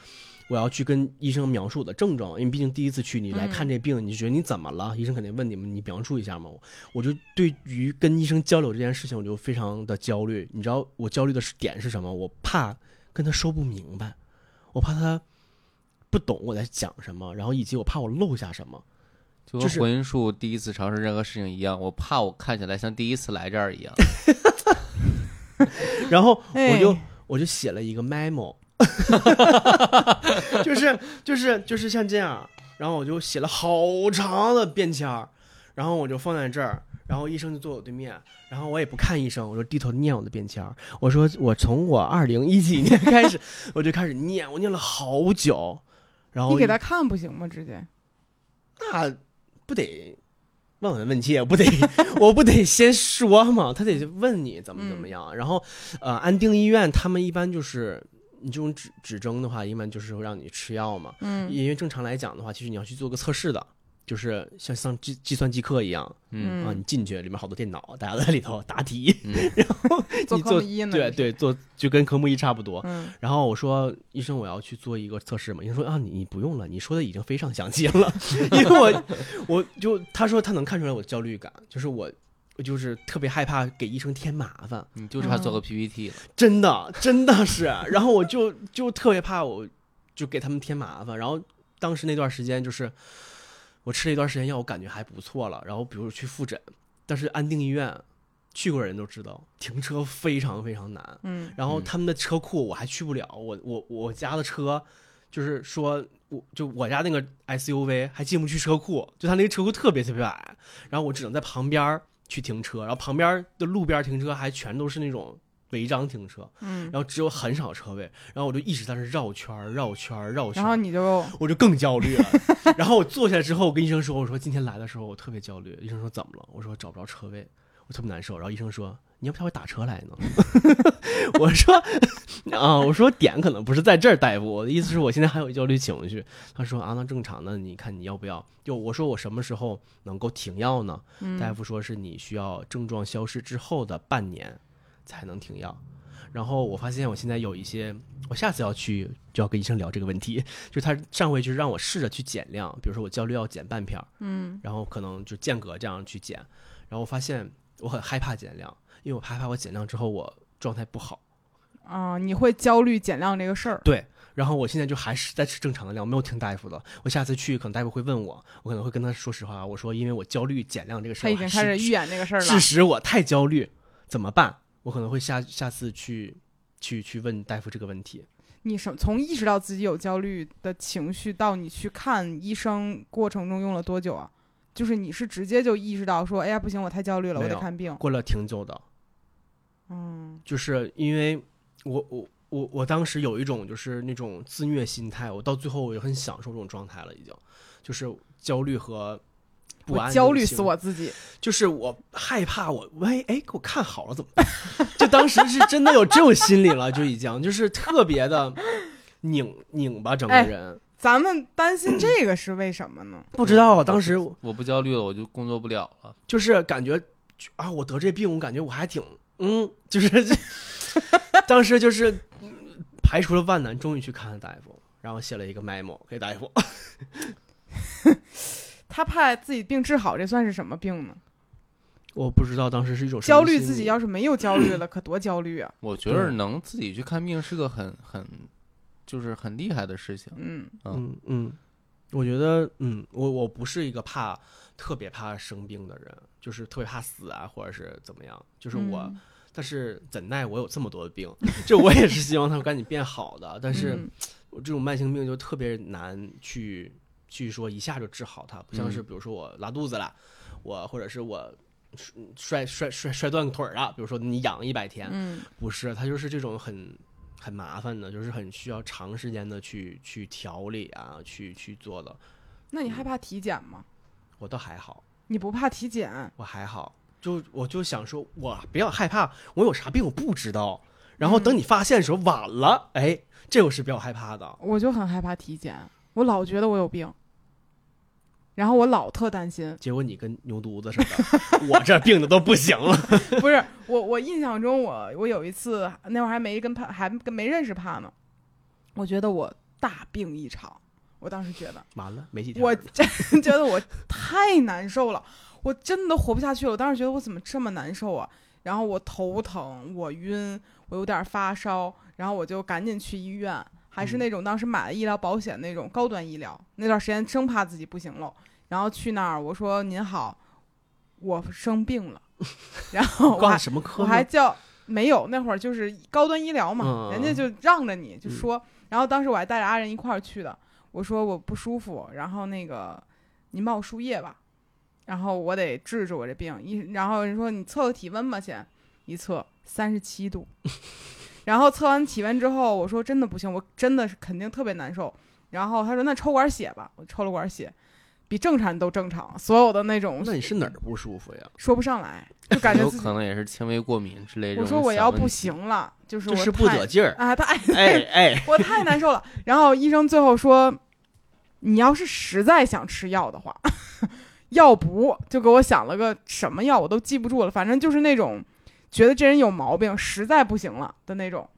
我要去跟医生描述我的症状，因为毕竟第一次去，你来看这病，你就觉得你怎么了？医生肯定问你们，你描述一下嘛。我就对于跟医生交流这件事情，我就非常的焦虑。你知道我焦虑的是点是什么？我怕跟他说不明白，我怕他不懂我在讲什么，然后以及我怕我漏下什么。就跟就是婚姻树第一次尝试任何事情一样，我怕我看起来像第一次来这儿一样。然后我就、哎我就写了一个 memo，就是就是就是像这样，然后我就写了好长的便签儿，然后我就放在这儿，然后医生就坐我对面，然后我也不看医生，我就低头念我的便签儿。我说我从我二零一几年开始，我就开始念，我念了好久，然后你给他看不行吗？直接那不得问问问切，不得 我不得先说嘛，他得问你怎么怎么样。然后呃，安定医院他们一般就是你这种指指征的话，一般就是会让你吃药嘛。嗯因为正常来讲的话，其实你要去做个测试的，就是像上计计算机课一样嗯啊，你进去里面好多电脑，大家在里头答题，嗯，做你做科目一呢？对对，做就跟科目一差不多。嗯然后我说医生，我要去做一个测试嘛。医生说啊，你你不用了，你说的已经非常详细了。因为我我就他说他能看出来我焦虑感，就是我我就是特别害怕给医生添麻烦，你就差做个嗯 PPT 了。真的真的是。然后我就就特别怕我就给他们添麻烦。然后当时那段时间就是我吃了一段时间药，我感觉还不错了。然后比如去复诊，但是安定医院去过人都知道，停车非常非常难。嗯嗯然后他们的车库我还去不了，我我我家的车，就是说我就我家那个 SUV 还进不去车库，就他那个车库特别特别矮，然后我只能在旁边儿去停车，然后旁边的路边停车还全都是那种违章停车，嗯，然后只有很少车位，然后我就一直在那绕圈儿绕圈儿绕圈儿，然后你就我就更焦虑了。然后我坐下来之后，我跟医生说：“我说今天来的时候我特别焦虑。”医生说：“怎么了？”我说：“找不着车位，我特别难受。”然后医生说：“你要不要会打车来呢？我说啊，我说点可能不是在这儿，大夫，我的意思是我现在还有焦虑情绪。他说啊，那正常的，你看你要不要？就我说我什么时候能够停药呢？嗯大夫说是你需要症状消失之后的半年才能停药。然后我发现我现在有一些，我下次要去就要跟医生聊这个问题。就他上回就是让我试着去减量，比如说我焦虑要减半片儿，嗯然后可能就间隔这样去减，然后我发现我很害怕减量，因为我害怕我减量之后我状态不好。啊，你会焦虑减量这个事儿。对，然后我现在就还是在吃正常的量，没有听大夫的。我下次去，可能大夫会问我，我可能会跟他说实话，我说因为我焦虑减量这个事儿，他已经开始预演这个事儿了。事实我太焦虑，怎么办？我可能会下下次去去去问大夫这个问题。你什从意识到自己有焦虑的情绪到你去看医生过程中用了多久啊？就是你是直接就意识到说，哎呀不行，我太焦虑了，我得看病。过了挺久的，嗯就是因为我我我我当时有一种就是那种自虐心态，我到最后我也很享受这种状态了，已经就是焦虑和不安，焦虑死，我自己。就是我害怕我喂哎给我看好了怎么办？就当时是真的有这种心理了，就已经就是特别的拧拧巴整个哎人，咱们担心这个是为什么呢？不知道当时我不焦虑了，我就工作不了了。就是感觉啊，我得这病，我感觉我还挺嗯，就是当时就是嗯排除了万难，终于去看了大夫，然后写了一个 memo 给大夫。他怕自己病治好，这算是什么病呢？我不知道当时是一种什么焦虑自己要是没有焦虑了，可多焦虑啊！我觉得能自己去看病是个很很，就是很厉害的事情。嗯嗯嗯，我觉得嗯，我我不是一个怕特别怕生病的人，就是特别怕死啊，或者是怎么样，就是我。嗯但是怎奈我有这么多的病，就我也是希望它赶紧变好的，但是嗯我这种慢性病就特别难去去说一下就治好它，不像是嗯比如说我拉肚子了，我或者是我摔摔摔摔断腿儿了，比如说你养一百天，嗯不是，它就是这种很很麻烦的，就是很需要长时间的去去调理啊，去去做的。那你害怕体检吗？我倒还好，你不怕体检？我还好，就我就想说，我不要害怕，我有啥病我不知道，然后等你发现的时候晚了，哎，这我是比较害怕的。我就很害怕体检，我老觉得我有病，然后我老特担心。结果你跟牛犊子似的，我这病的都不行了。不是我，我印象中我我有一次那会儿还没跟怕还跟没认识怕呢，我觉得我大病一场，我当时觉得完了，没几天我。真 觉得我太难受了，我真的活不下去了。我当时觉得我怎么这么难受啊？然后我头疼，我晕，我有点发烧，然后我就赶紧去医院，还是嗯那种当时买了医疗保险那种高端医疗。那段时间生怕自己不行了，然后去那儿我说您好，我生病了，然后我挂还什么科？我还叫没有，那会儿就是高端医疗嘛，嗯人家就让着你就嗯说，然后当时我还带着阿仁一块儿去的，我说我不舒服，然后那个您帮我输液吧，然后我得治治我这病，一然后人说你测个体温吧先，一测三十七度，然后测完体温之后，我说真的不行，我真的是肯定特别难受，然后他说那抽管血吧，我抽了管血，比正常人都正常，所有的那种那你是哪儿不舒服呀？说不上来，就感觉自己有可能也是轻微过敏之类的我说我要不行了，就是我就是不太得劲儿。啊，太哎哎，我太难受了。然后医生最后说，你要是实在想吃药的话，要不就给我想了个什么药，我都记不住了。反正就是那种觉得这人有毛病，实在不行了的那种。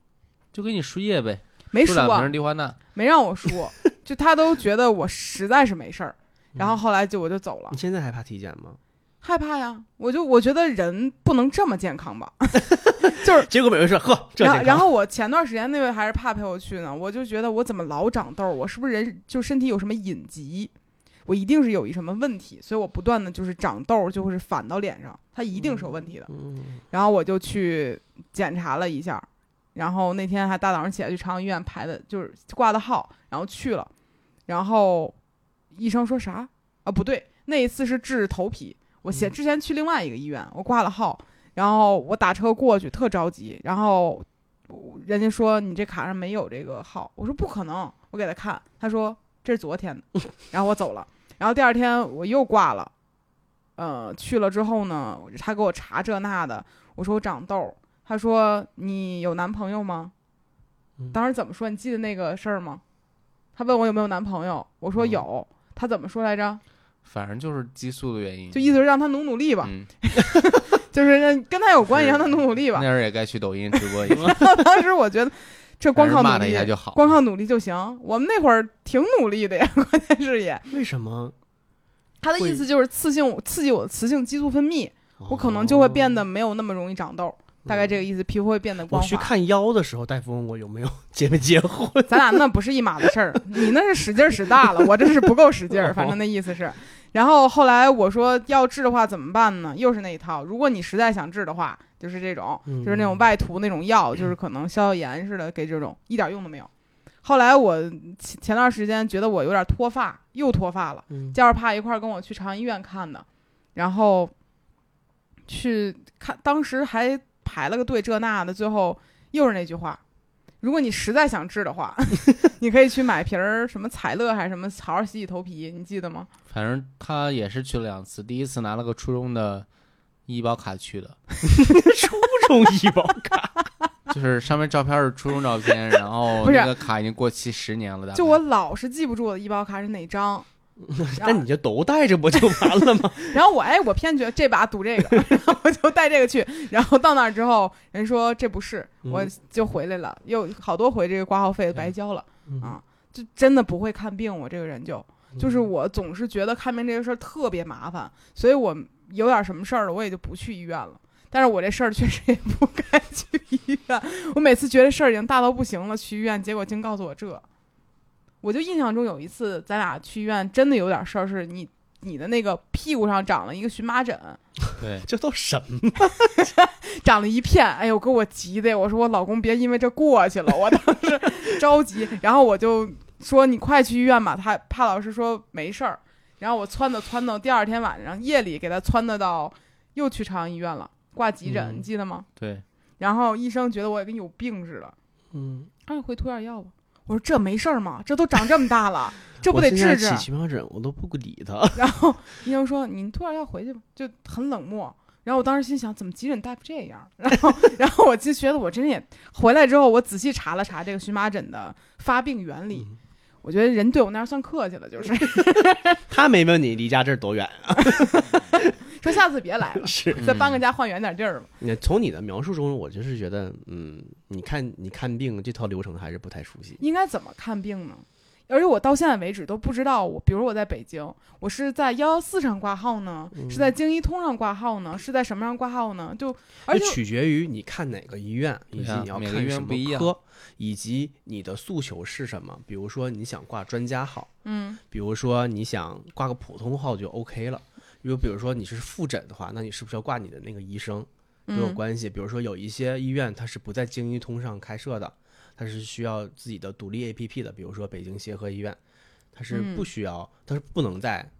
就给你输液呗，没输啊输两瓶，氯化钠。没让我输，就他都觉得我实在是没事儿。然嗯后后来就我就走了你，现在还怕体检吗？害怕呀，我就我觉得人不能这么健康吧，就是结果没回说呵，这然后然后我前段时间那位还是怕陪我去呢，我就觉得我怎么老长痘儿，我是不是人就身体有什么隐疾？我一定是有一什么问题，所以我不断的就是长痘儿，就会是反到脸上，它一定是有问题的。嗯，然后我就去检查了一下，然后那天还大早上起来去朝阳医院排的，就是挂的号，然后去了，然后医生说啥啊？不对，那一次是治头皮，我先嗯之前去另外一个医院，我挂了号，然后我打车过去，特着急，然后人家说你这卡上没有这个号，我说不可能，我给他看，他说这是昨天的，然后我走了，然后第二天我又挂了。呃，去了之后呢，他给我查这那的，我说我长痘儿，他说你有男朋友吗？嗯当时怎么说？你记得那个事儿吗？他问我有没有男朋友，我说嗯有。他怎么说来着？反正就是激素的原因。就意思是让他努努力吧，嗯，就是让跟他有关系，让他努努力吧那。人也该去抖音直播一下，当时我觉得这光靠努力就好。光靠努力就行。我们那会儿挺努力的呀，关键是也。为什么？他的意思就是刺激我刺激我的雌性激素分泌，我可能就会变得没有那么容易长痘，大概这个意思，皮肤会变得光滑。去看腰的时候，大夫问我有没有 结没结婚，咱俩那不是一码的事儿，你那是使劲儿使大了，我这是不够使劲儿，反正那意思是。然后后来我说要治的话怎么办呢？又是那一套，如果你实在想治的话，就是这种，嗯就是那种外涂那种药，就是可能消消炎似的，给这种一点用都没有。后来我前前段时间觉得我有点脱发，又脱发了。嗯叫着怕一块儿跟我去朝阳医院看的，然后去看，当时还排了个队，这那的，最后又是那句话：如果你实在想治的话，你可以去买瓶儿什么彩乐还是什么，好好洗洗头皮，你记得吗？反正他也是去了两次，第一次拿了个初中的医保卡去的，初中医保卡，就是上面照片是初中照片，然后那个卡已经过期十年了，就我老是记不住我的医保卡是哪张。那你就都带着不就完了吗？然后我哎，我偏觉得这把赌这个，然后我就带这个去。然后到那儿之后，人说这不是，我嗯就回来了，又好多回这个挂号费白交了。嗯啊，就真的不会看病，我这个人就就是嗯我总是觉得看病这个事儿特别麻烦，所以我有点什么事儿了，我也就不去医院了。但是我这事儿确实也不该 去医院，我每次觉得事儿已经大到不行了，去医院，结果竟告诉我这。我就印象中有一次，咱俩去医院，真的有点事儿，是你你的那个屁股上长了一个荨麻疹，对，这都什么？长了一片，哎呦，给我急的，我说我老公别因为这过去了，我当时 着急，然后我就说你快去医院吧，他怕老师说没事儿，然后我撺掇撺掇，第二天晚上夜里给他撺掇到又去朝阳医院了，挂急诊，嗯你记得吗？对，然后医生觉得我跟有病似的，嗯，让你回涂点药吧。我说这没事儿吗？这都长这么大了，这不得治治起？荨麻疹，我都不理他。然后医生说：“你涂点药回去吧。”就很冷漠。然后我当时心想，怎么急诊大夫这样？然后，然后我就觉得我真也回来之后，我仔细查了查这个荨麻疹的发病原理。嗯我觉得人对我那儿算客气了，就是 他没问你离家这儿多远啊？说下次别来了，是再搬个家换远点地儿吧。你从你的描述中，我就是觉得，嗯，你看你看病这套流程还是不太熟悉。应该怎么看病呢？而且我到现在为止都不知道我，比如我在北京，我是在幺幺四上挂号呢，嗯是在京一通上挂号呢，是在什么上挂号呢？就而且取决于你看哪个医院，以及你要看什么不一样科，以及你的诉求是什么。比如说你想挂专家号，嗯比如说你想挂个普通号就 OK 了。又比如说你是复诊的话，那你是不是要挂你的那个医生都有嗯关系？比如说有一些医院它是不在京医通上开设的，它是需要自己的独立 APP 的，比如说北京协和医院，它是嗯不需要，它是不能在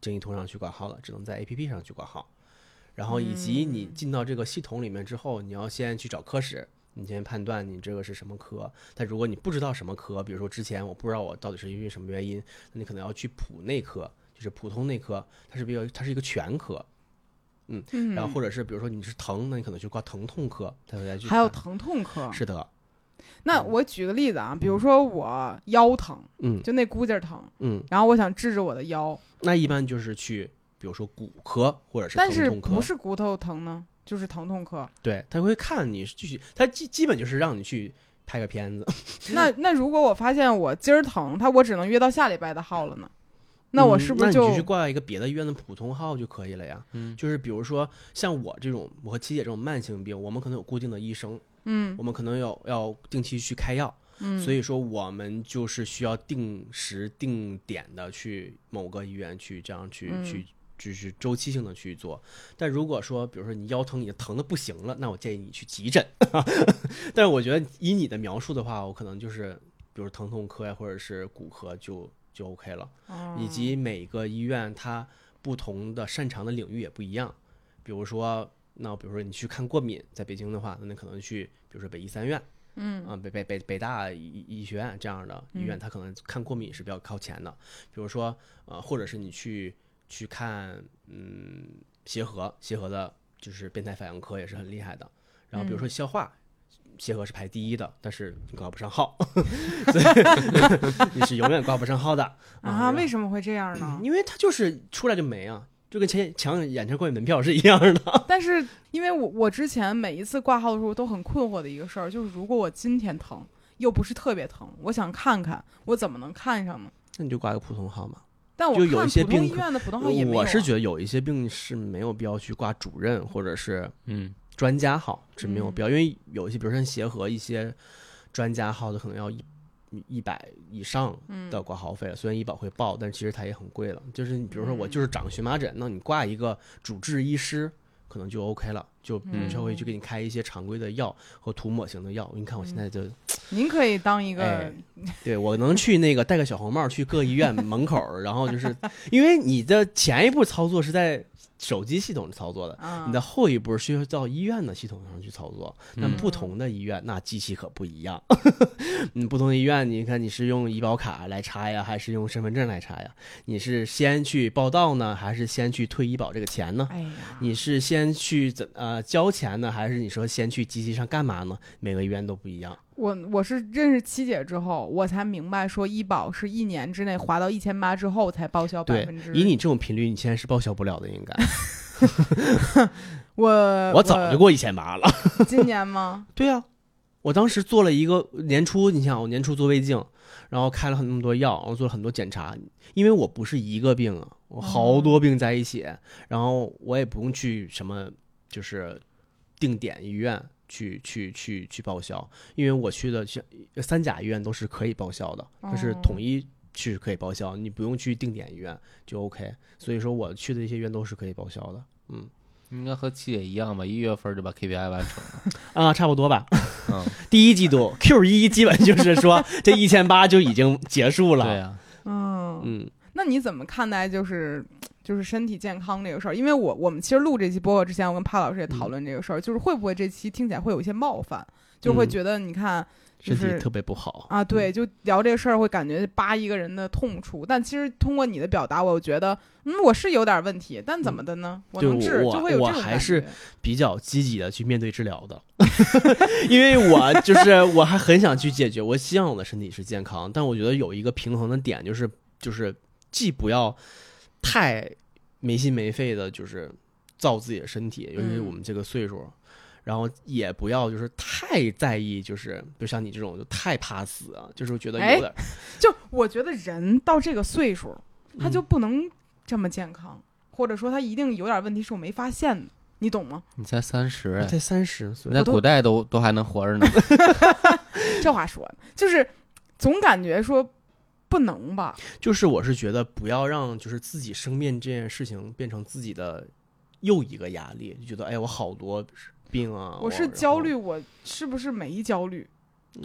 京医通上去挂号的，只能在 APP 上去挂号。然后以及你嗯进到这个系统里面之后，你要先去找科室，你先判断你这个是什么科。但如果你不知道什么科，比如说之前我不知道我到底是因为什么原因，那你可能要去普内科，就是普通内科，它是比较它是一个全科。嗯，然后或者是比如说你是疼，那你可能去挂疼痛科，才会再去还有疼痛科。是的，那我举个例子啊，比如说我腰疼，嗯就那骨劲儿疼，嗯，然后我想治治我的腰，那一般就是去比如说骨科或者是但是疼痛科，不是骨头疼呢，就是疼痛科。对，他会看你继续，他基基本就是让你去拍个片子，那那如果我发现我今儿疼，他我只能约到下礼拜的号了呢？那我是不是就嗯那你就去挂一个别的医院的普通号就可以了呀？嗯，就是比如说像我这种，我和七姐这种慢性病，我们可能有固定的医生，嗯我们可能要要定期去开药，嗯，所以说我们就是需要定时定点的去某个医院去这样去、嗯去。就是周期性的去做，但如果说，比如说你腰疼已经疼的不行了，那我建议你去急诊。但是我觉得以你的描述的话，我可能就是，比如疼痛科呀，或者是骨科就就 OK 了。哦以及每个医院它不同的擅长的领域也不一样。比如说，那比如说你去看过敏，在北京的话，那你可能去，比如说北医三院，嗯啊、北北北北大医医学院这样的医院，嗯它可能看过敏是比较靠前的。比如说，呃，或者是你去去看嗯协和，协和的就是变态反应科也是很厉害的。然后比如说消化，协和是排第一的，但是你挂不上号，所以 你是永远挂不上号的啊？为什什么会这样呢？因为它就是出来就没啊，就跟抢抢演唱会门票是一样的。但是因为我我之前每一次挂号的时候都很困惑的一个事儿，就是如果我今天疼又不是特别疼，我想看看，我怎么能看上呢？那你就挂个普通号嘛。但我就有看一些病普通医院的普通号也没有啊。我是觉得有一些病是没有必要去挂主任或者是嗯，专家号是没有嗯必要，因为有一些，比如说像协和一些专家号的，可能要一一百以上嗯的挂号费了。虽然医保会报，但其实它也很贵了。就是你比如说我嗯就是长荨麻疹，那你挂一个主治医师可能就 OK 了，就嗯稍微去给你开一些常规的药和涂抹型的药。你看我现在就，您可以当一个哎对我能去那个戴个小红帽去各医院门口，然后就是 因为你的前一步操作是在手机系统操作的，啊，你的后一步是需要到医院的系统上去操作，但嗯不同的医院那机器可不一样。嗯，不同的医院，你看你是用医保卡来查呀，还是用身份证来查呀？你是先去报到呢，还是先去退医保这个钱呢？你是先去怎呃交钱呢，还是你说先去机器上干嘛呢？每个医院都不一样。我我是认识七姐之后，我才明白说医保是一年之内划到一千八之后才报销百对分之。，以你这种频率，你现在是报销不了的，应该。我 我早就过一千八了。今年吗？对呀、我当时做了一个年初，你想我年初做胃镜，然后开了很那么多药，然后做了很多检查，因为我不是一个病啊，我好多病在一起，然后我也不用去什么就是定点医院去去去去报销，因为我去的像三甲医院都是可以报销的，就是哦统一是可以报销，你不用去定点医院就 OK，所以说我去的一些医院都是可以报销的，嗯应该和七姐一样吧，一月份就把 KPI 完成了。啊，差不多吧。嗯，第一季度 Q 一基本就是说 这一千八就已经结束了。对呀，嗯，嗯，那你怎么看待就是就是身体健康这个事儿？因为我我们其实录这期播客之前，我跟帕老师也讨论这个事儿，就是会不会这期听起来会有一些冒犯，就会嗯。觉得你看就是身体特别不好啊，对，就聊这个事儿会感觉扒一个人的痛处，但其实通过你的表达，我觉得嗯我是有点问题，但怎么的呢？我对能治，就会有我这种感还是比较积极的去面对治疗的，因为我就是我还很想去解决，我希望我的身体是健康，但我觉得有一个平衡的点，就是就是既不要太没心没肺的，就是造自己的身体，尤其是我们这个岁数。然后也不要就是太在意，就是就像你这种就太怕死啊，就是觉得哎有点就我觉得人到这个岁数，他就嗯不能这么健康，或者说他一定有点问题是我没发现的，你懂吗？你才三十，哎才三十岁，在古代都都还能活着呢。这话说的，就是总感觉说不能吧？就是我是觉得不要让就是自己生病这件事情变成自己的又一个压力，就觉得哎我好多病啊，我是焦虑，，我是不是没焦虑？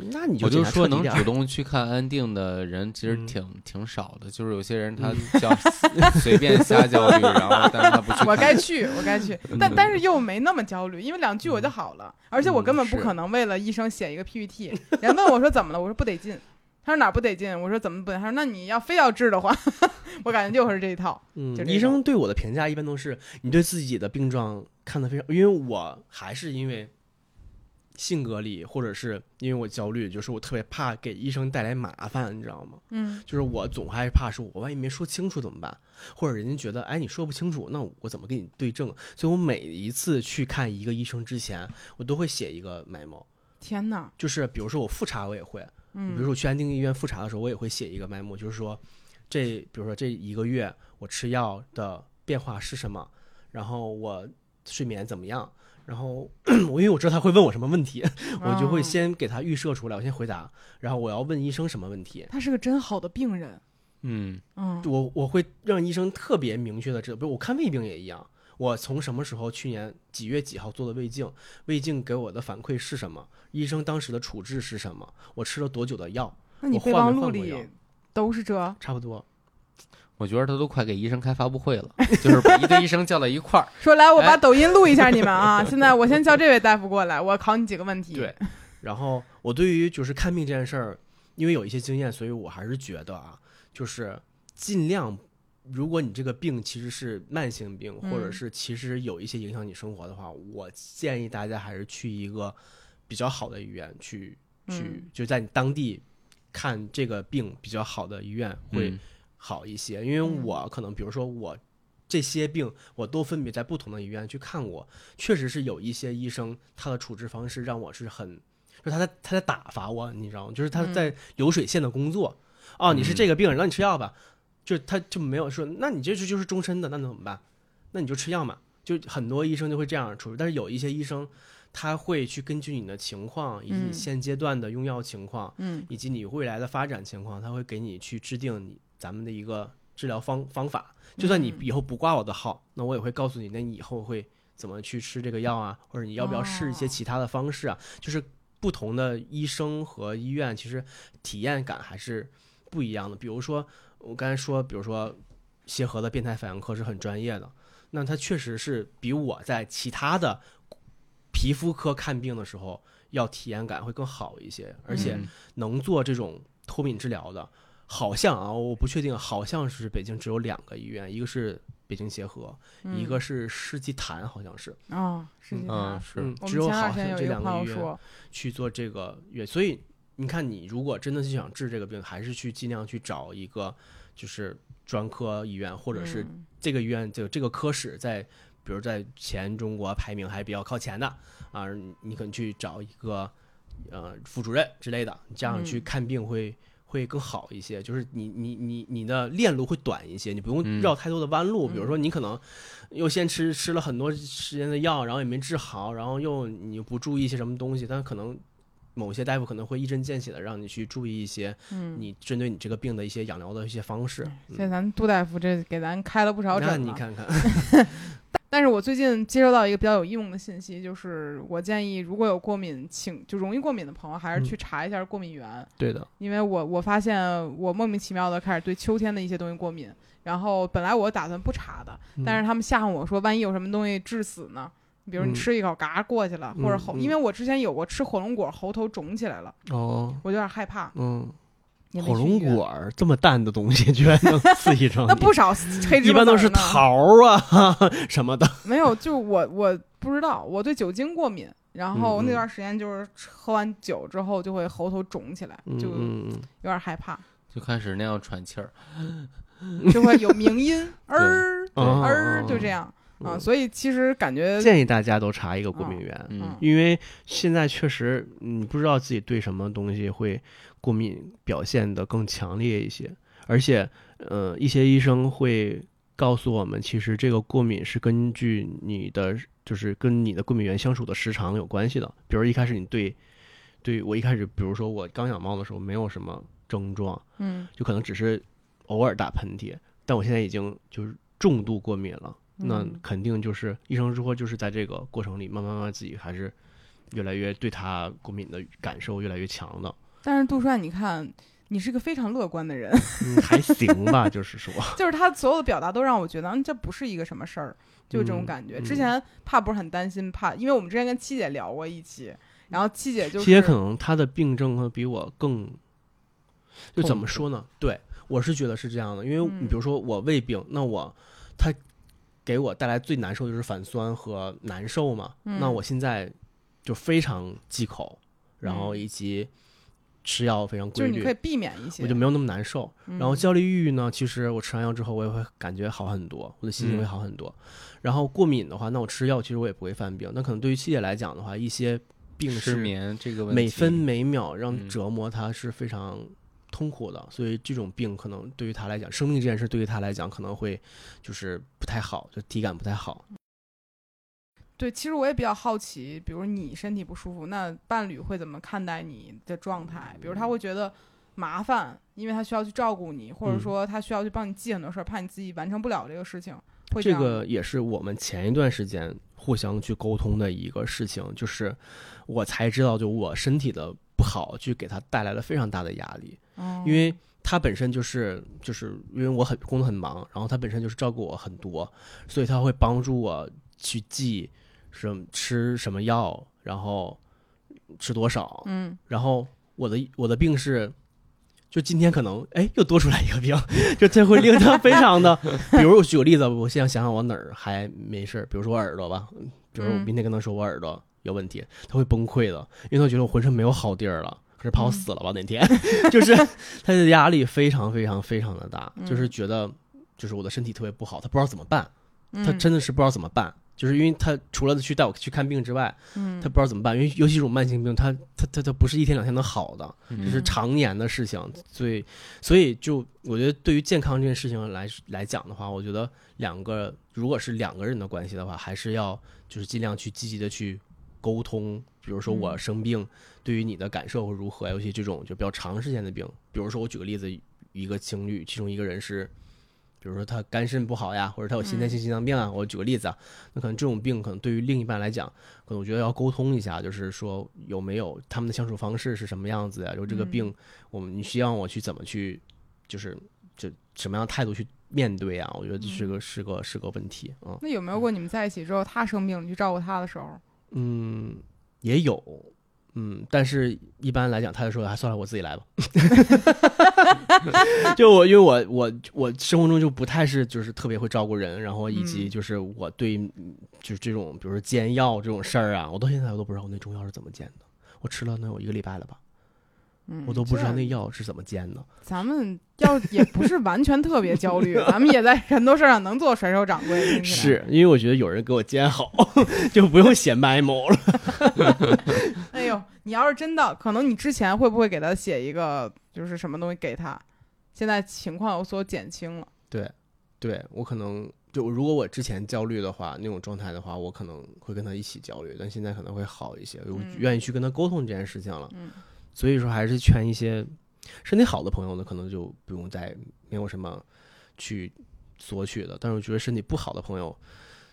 那你就我就说能主动去看安定的人其实嗯挺、挺少的，就是有些人他叫 随便瞎焦虑，然后但是他不去。我该去，我该去，但嗯但是又没那么焦虑，因为两句我就好了，而且我根本不可能为了医生写一个 PPT。人问我说怎么了，我说不得劲。他说哪儿不得劲？我说怎么不得？他说那你要非要治的话，我感觉就是这一套。嗯就，医生对我的评价一般都是你对自己的病状看得非常，因为我还是因为性格里，或者是因为我焦虑，就是我特别怕给医生带来麻烦，你知道吗？嗯就是我总害怕说，我万一没说清楚怎么办？或者人家觉得，哎，你说不清楚，那我怎么给你对症？所以我每一次去看一个医生之前，我都会写一个 memo，天哪，就是比如说我复查我也会，嗯，比如说我去安定医院复查的时候，我也会写一个 memo，就是说这比如说这一个月我吃药的变化是什么，然后我睡眠怎么样。然后 我因为我知道他会问我什么问题，我就会哦先给他预设出来，我先回答，然后我要问医生什么问题，他是个真好的病人。嗯，嗯，我我会让医生特别明确的知道，比如我看胃病也一样，我从什么时候去年几月几号做的胃镜，胃镜给我的反馈是什么，医生当时的处置是什么，我吃了多久的药，那你我换备忘录里都是这？差不多。我觉得他都快给医生开发布会了，就是把一堆医生叫到一块儿。说来，我把哎抖音录一下你们啊！现在我先叫这位大夫过来，我考你几个问题。对，然后我对于就是看病这件事儿，因为有一些经验，所以我还是觉得啊，就是尽量如果你这个病其实是慢性病，或者嗯是其实有一些影响你生活的话，我建议大家还是去一个比较好的医院去去嗯，就在你当地看这个病比较好的医院会嗯好一些。因为嗯。我可能比如说我这些病我都分别在不同的医院去看过，确实是有一些医生他的处置方式让我是很，就他在他在打发我，你知道吗？就是他嗯。在流水线的工作。哦，你是嗯。这个病，让你吃药吧，就他就没有说，那你这是就是终身的，那怎么办？那你就吃药嘛。就很多医生就会这样处理，但是有一些医生他会去根据你的情况，以及你嗯现阶段的用药情况，嗯以及你未来的发展情况，他会给你去制定你咱们的一个治疗方方法。就算你嗯以后不挂我的号，那我也会告诉你，那你以后会怎么去吃这个药啊，或者你要不要试一些哦其他的方式啊？就是不同的医生和医院，其实体验感还是不一样的。比如说我刚才说，比如说协和的变态反应科是很专业的，那它确实是比我在其他的皮肤科看病的时候要体验感会更好一些，而且嗯能做这种脱敏治疗的，好像啊，我不确定，好像是北京只有两个医院，一个是北京协和，一个是世纪坛，好像是，哦，世纪坛嗯。是嗯，只有好像这两个医院去做这个月，所以你看，你如果真的是想治这个病，还是去尽量去找一个就是专科医院，或者是嗯这个医院就这个科室在，比如在前中国排名还比较靠前的啊，你你可能去找一个呃副主任之类的，这样去嗯看病会。会更好一些，就是你你你你的链路会短一些，你不用嗯绕太多的弯路。比如嗯说，你可能又先吃吃了很多时间的药，然后也没治好，然后又你又不注意一些什么东西，但可能某些大夫可能会一针见血的让你去注意一些嗯，你针对你这个病的一些养疗的一些方式。现在咱杜大夫这给咱开了不少那诊了。你看看，但是我最近接收到一个比较有用的信息，就是我建议如果有过敏请就容易过敏的朋友，还是嗯去查一下过敏源，对的，因为我我发现我莫名其妙的开始对秋天的一些东西过敏，然后本来我打算不查的，但是他们吓唬我说万一有什么东西致死呢？比如你嗯。吃一口嘎过去了，或者喉，因为我之前有过吃火龙果喉头肿起来了，哦，我有点害怕。嗯，火龙果儿这么淡的东西，居然能刺激成 那不少黑芝麻一般都是桃儿啊 什么的。没有，就我我不知道，我对酒精过敏，然后那段时间就是喝完酒之后就会喉头肿起来，嗯就有点害怕，就开始那样喘气儿，就会有鸣音 儿嗯儿嗯。就这样啊，嗯所以其实感觉建议大家都查一个过敏源，嗯因为现在确实你不知道自己对什么东西会过敏表现的更强烈一些，而且呃一些医生会告诉我们，其实这个过敏是根据你的就是跟你的过敏源相处的时长有关系的。比如一开始你对对我一开始，比如说我刚养猫的时候没有什么症状，嗯就可能只是偶尔打喷嚏，但我现在已经就是重度过敏了。那嗯肯定就是医生说，就是在这个过程里，慢慢慢慢自己还是越来越对他过敏的感受越来越强的。但是杜帅，你看你是个非常乐观的人，嗯，还行吧，就是说，就是他所有的表达都让我觉得，嗯，这不是一个什么事儿，就这种嗯感觉。嗯之前怕不是很担心，怕因为我们之前跟七姐聊过一期，然后七姐就是其实可能他的病症会比我更，就怎么说呢？对我是觉得是这样的，因为嗯你比如说我胃病，那我他给我带来最难受就是反酸和难受嘛。嗯那我现在就非常忌口，然后嗯以及吃药非常规律就是你可以，避免一些，我就没有那么难受。嗯然后焦虑抑郁呢，其实我吃完药之后，我也会感觉好很多，我的心情会嗯好很多。然后过敏的话，那我吃药其实我也不会犯病。那可能对于七姐来讲的话，一些病失眠这个问题，每分每秒让嗯折磨她是非常痛苦的，所以这种病可能对于他来讲，生命这件事对于他来讲可能会就是不太好，就体感不太好。对，其实我也比较好奇，比如你身体不舒服，那伴侣会怎么看待你的状态？比如他会觉得麻烦，因为他需要去照顾你，或者嗯说他需要去帮你记很多事儿，怕你自己完成不了这个事情，这个也是我们前一段时间互相去沟通的一个事情，就是我才知道，就我身体的不好，去给他带来了非常大的压力，哦因为他本身就是就是因为我很工作很忙，然后他本身就是照顾我很多，所以他会帮助我去记什么吃什么药，然后吃多少，嗯。然后我的我的病是就今天可能哎又多出来一个病，就这会令他非常的，比如我举个例子，我现在想想我哪儿还没事儿，比如说我耳朵吧，比如我嗯。明天跟他说我耳朵有问题，他会崩溃的，因为他觉得我浑身没有好地儿了。可是怕我死了吧？那天。就是他的压力非常非常非常的大，就是觉得就是我的身体特别不好，他不知道怎么办，他嗯。真的是不知道怎么办。就是因为他除了去带我去看病之外，嗯。他不知道怎么办，因为尤其这种慢性病，他他他他不是一天两天能好的，嗯这是常年的事情，所以所以就我觉得对于健康这件事情来来讲的话，我觉得两个如果是两个人的关系的话，还是要就是尽量去积极的去沟通，比如说我嗯生病，对于你的感受如何，尤其这种就比较长时间的病，比如说我举个例子，一个情侣，其中一个人是。比如说他肝肾不好呀，或者他有先天性心脏病啊，我举个例子啊，那可能这种病可能对于另一半来讲，可能我觉得要沟通一下，就是说有没有他们的相处方式是什么样子呀？就这个病，我们你希望我去怎么去，就是就什么样的态度去面对啊？我觉得这是个、是个是个问题啊。那有没有过你们在一起之后，他生病你去照顾他的时候？嗯，也有，嗯，但是一般来讲，他就说，还算了，我自己来吧。就我，因为我我我生活中就不太是就是特别会照顾人，然后以及嗯就是我对嗯就是这种比如说煎药这种事儿啊，我到现在我都不知道我那中药是怎么煎的，我吃了能有一个礼拜了吧，嗯，我都不知道那药是怎么煎的。咱们要也不是完全特别焦虑，咱们也在很多事儿上能做甩手掌柜。是因为我觉得有人给我煎好，就不用写 memo 了。哎呦，你要是真的，可能你之前会不会给他写一个，就是什么东西给他？现在情况有所减轻了。对，对我可能就如果我之前焦虑的话，那种状态的话，我可能会跟他一起焦虑，但现在可能会好一些，我嗯愿意去跟他沟通这件事情了。嗯所以说，还是劝一些身体好的朋友呢，可能就不用再没有什么去索取的。但是我觉得身体不好的朋友，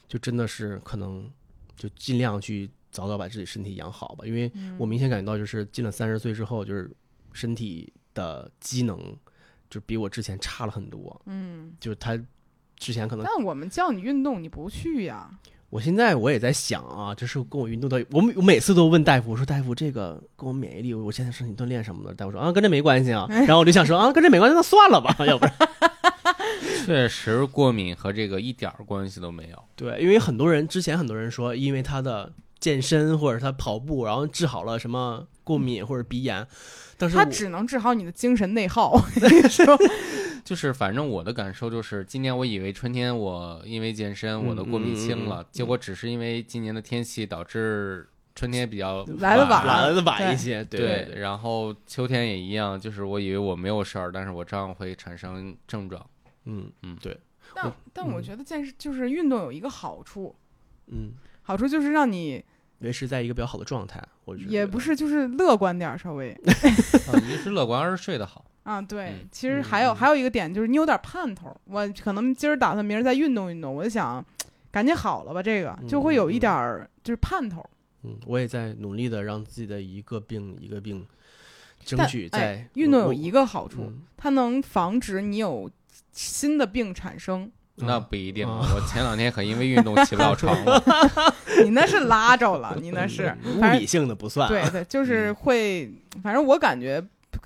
就真的是可能就尽量去早早把自己身体养好吧，因为嗯我明显感觉到，就是进了三十岁之后，就是身体的机能就比我之前差了很多。嗯，就是他之前可能，但我们叫你运动，你不去呀？我现在我也在想啊，就是跟我运动的，我每我每次都问大夫，我说大夫这个跟我免疫力，我现在身体锻炼什么的，大夫说啊跟这没关系啊，然后我就想说啊跟这没关系，那算了吧，要不然 确实过敏和这个一点儿关系都没有。对，因为很多人之前很多人说，因为他的健身或者他跑步，然后治好了什么过敏或者鼻炎，但是他只能治好你的精神内耗。就是反正我的感受就是，今年我以为春天我因为健身我的过敏轻了，嗯嗯嗯。嗯结果只是因为今年的天气导致春天比较来的晚来的晚一些，对，然后秋天也一样，就是我以为我没有事儿，但是我照样会产生症状。嗯嗯。对，但但我嗯。觉得健身就是运动有一个好处，嗯，好处就是让你维持在一个比较好的状态，我觉得也不是就是乐观点儿稍微啊，一是乐观，二是睡得好。啊。对嗯，其实还有嗯还有一个点就是你有点盼头儿，我可能今儿打算明儿再运动运动，我就想赶紧好了吧，这个就会有一点儿就是盼头儿。嗯，我也在努力的让自己的一个病一个病争取在哎，运动有一个好处，嗯它能防止你有新的病产生。那不一定，啊我前两天可因为运动起不了床 了。你那是拉着了，你那是嗯物理性的不算啊，对对，就是会，反正我感觉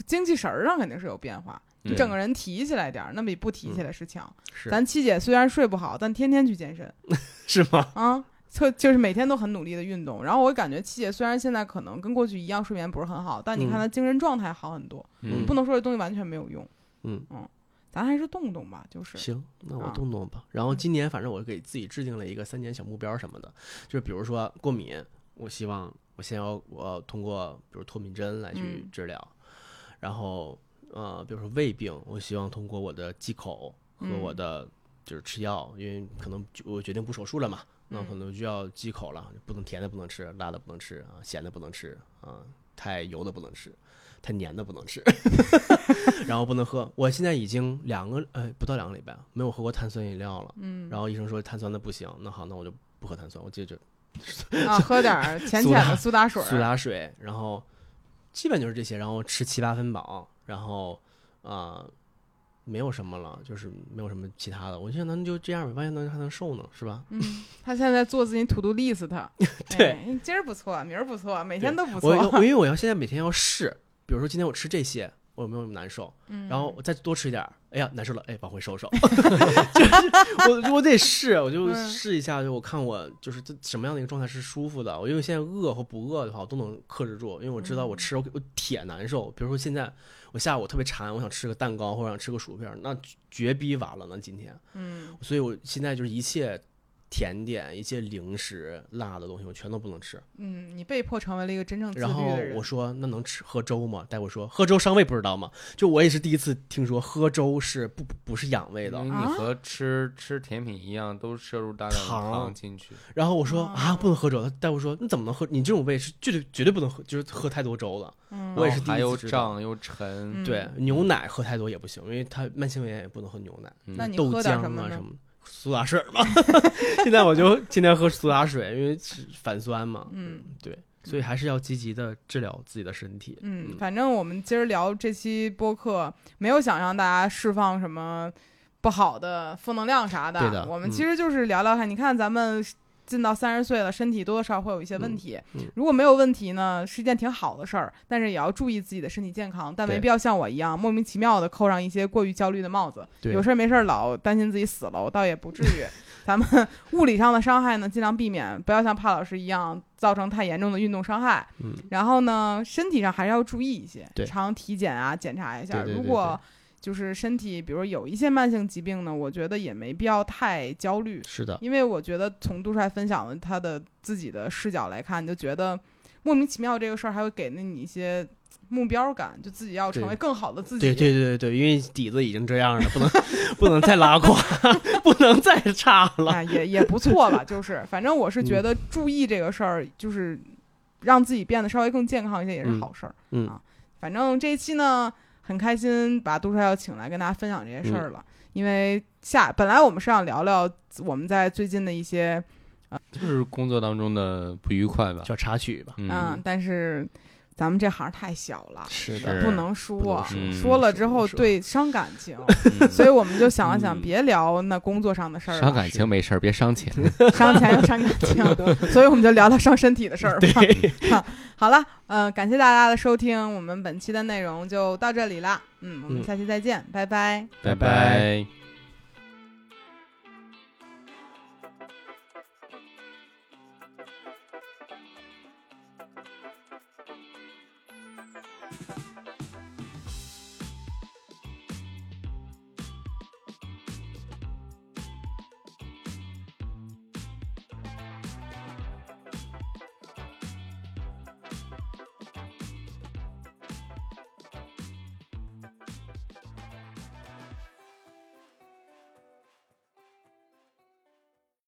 精气神儿上肯定是有变化，你嗯整个人提起来点儿，那比不提起来是强。是咱七姐虽然睡不好，但天天去健身 是吗？啊，就就是每天都很努力的运动。然后我感觉七姐虽然现在可能跟过去一样睡眠不是很好，但你看嗯她精神状态好很多。嗯不能说这东西完全没有用，嗯嗯咱还是动动吧，就是行，那我啊动动吧。然后今年反正我给自己制定了一个三年小目标什么的，就是比如说过敏，我希望我先要我通过比如脱敏针来去嗯治疗，然后呃，比如说胃病，我希望通过我的忌口和嗯我的就是吃药，因为可能就我决定不手术了嘛，那嗯可能就要忌口了，不能甜的不能吃，辣的不能吃啊，咸的不能吃啊，太油的不能吃。太黏的不能吃，然后不能喝。我现在已经两个呃不到两个礼拜没有喝过碳酸饮料了。嗯，然后医生说碳酸的不行，那好，那我就不喝碳酸，我接着啊，喝点儿浅 浅的苏打水，苏打水，然后基本就是这些，然后吃七八分饱，然后啊、呃没有什么了，就是没有什么其他的。我想那就这样吧，万一能还能瘦呢，是吧？嗯，他现在做自己 to do list，对哎今儿不错，明儿不错，每天都不我错。我因为 我要现在每天要试，比如说今天我吃这些，我有没有难受？嗯然后我再多吃一点儿，哎呀难受了，哎往回收收，就是我我得试，我就嗯试一下，就我看我就是这什么样的一个状态是舒服的。我因为现在饿和不饿的话，我都能克制住，因为我知道我嗯吃我我铁难受。比如说现在我下午特别馋，我想吃个蛋糕或者想吃个薯片，那绝逼完了呢今天。嗯所以我现在就是一切甜点、一些零食、辣的东西，我全都不能吃。嗯，你被迫成为了一个真正自律然后。我说那能吃喝粥吗？大夫说喝粥伤胃不知道吗？就我也是第一次听说喝粥是不不是养胃的你和吃吃甜品一样，都摄入大量的糖糖进去。然后我说哦啊不能喝粥，大夫说你怎么能喝？你这种胃是绝对绝对不能喝，就是喝太多粥了。嗯，我也是第一然后还又次知道胀又沉，嗯对，牛奶喝太多也不行，因为它慢性胃炎也不能喝牛奶。嗯豆那你喝点浆什么呢啊什么苏打水儿嘛。现在我就天天喝苏打水，因为反酸嘛。嗯，对，所以还是要积极的治疗自己的身体。嗯，反正我们今儿聊这期播客，没有想让大家释放什么不好的负能量啥的。对的我们嗯其实就是聊聊看，你看咱们进到三十岁了，身体多多少少会有一些问题。嗯嗯如果没有问题呢，是一件挺好的事儿，但是也要注意自己的身体健康，但没必要像我一样莫名其妙的扣上一些过于焦虑的帽子。有事儿没事儿老担心自己死了，我倒也不至于。咱们物理上的伤害呢，尽量避免，不要像帕老师一样造成太严重的运动伤害。嗯，然后呢，身体上还是要注意一些，常体检啊，检查一下。对对对如果就是身体，比如有一些慢性疾病呢，我觉得也没必要太焦虑，是的，因为我觉得从杜帅分享了他的自己的视角来看，就觉得莫名其妙这个事儿还会给了你一些目标感，就自己要成为更好的自己。对对对对对，因为底子已经这样了，不能不能再拉垮，不能再差了。啊，也也不错吧，就 是反正我是觉得注意这个事儿，就是让自己变得稍微更健康一些也是嗯好事儿。嗯啊反正这一期呢，很开心把杜帅要请来跟大家分享这些事儿了，因为下本来我们是想聊聊我们在最近的一些就是工作当中的不愉快吧。小插曲吧，嗯，嗯，但是咱们这行太小了。是是的，不能说，能说了之后对伤感情，嗯所以我们就想了想，嗯别聊那工作上的事儿了，伤感情没事儿，别伤钱。伤钱又伤感 情，所以我们就聊聊伤身体的事儿吧。对，好了，嗯，感谢大家的收听，我们本期的内容就到这里啦，嗯，我们嗯下期再见，拜拜。拜拜拜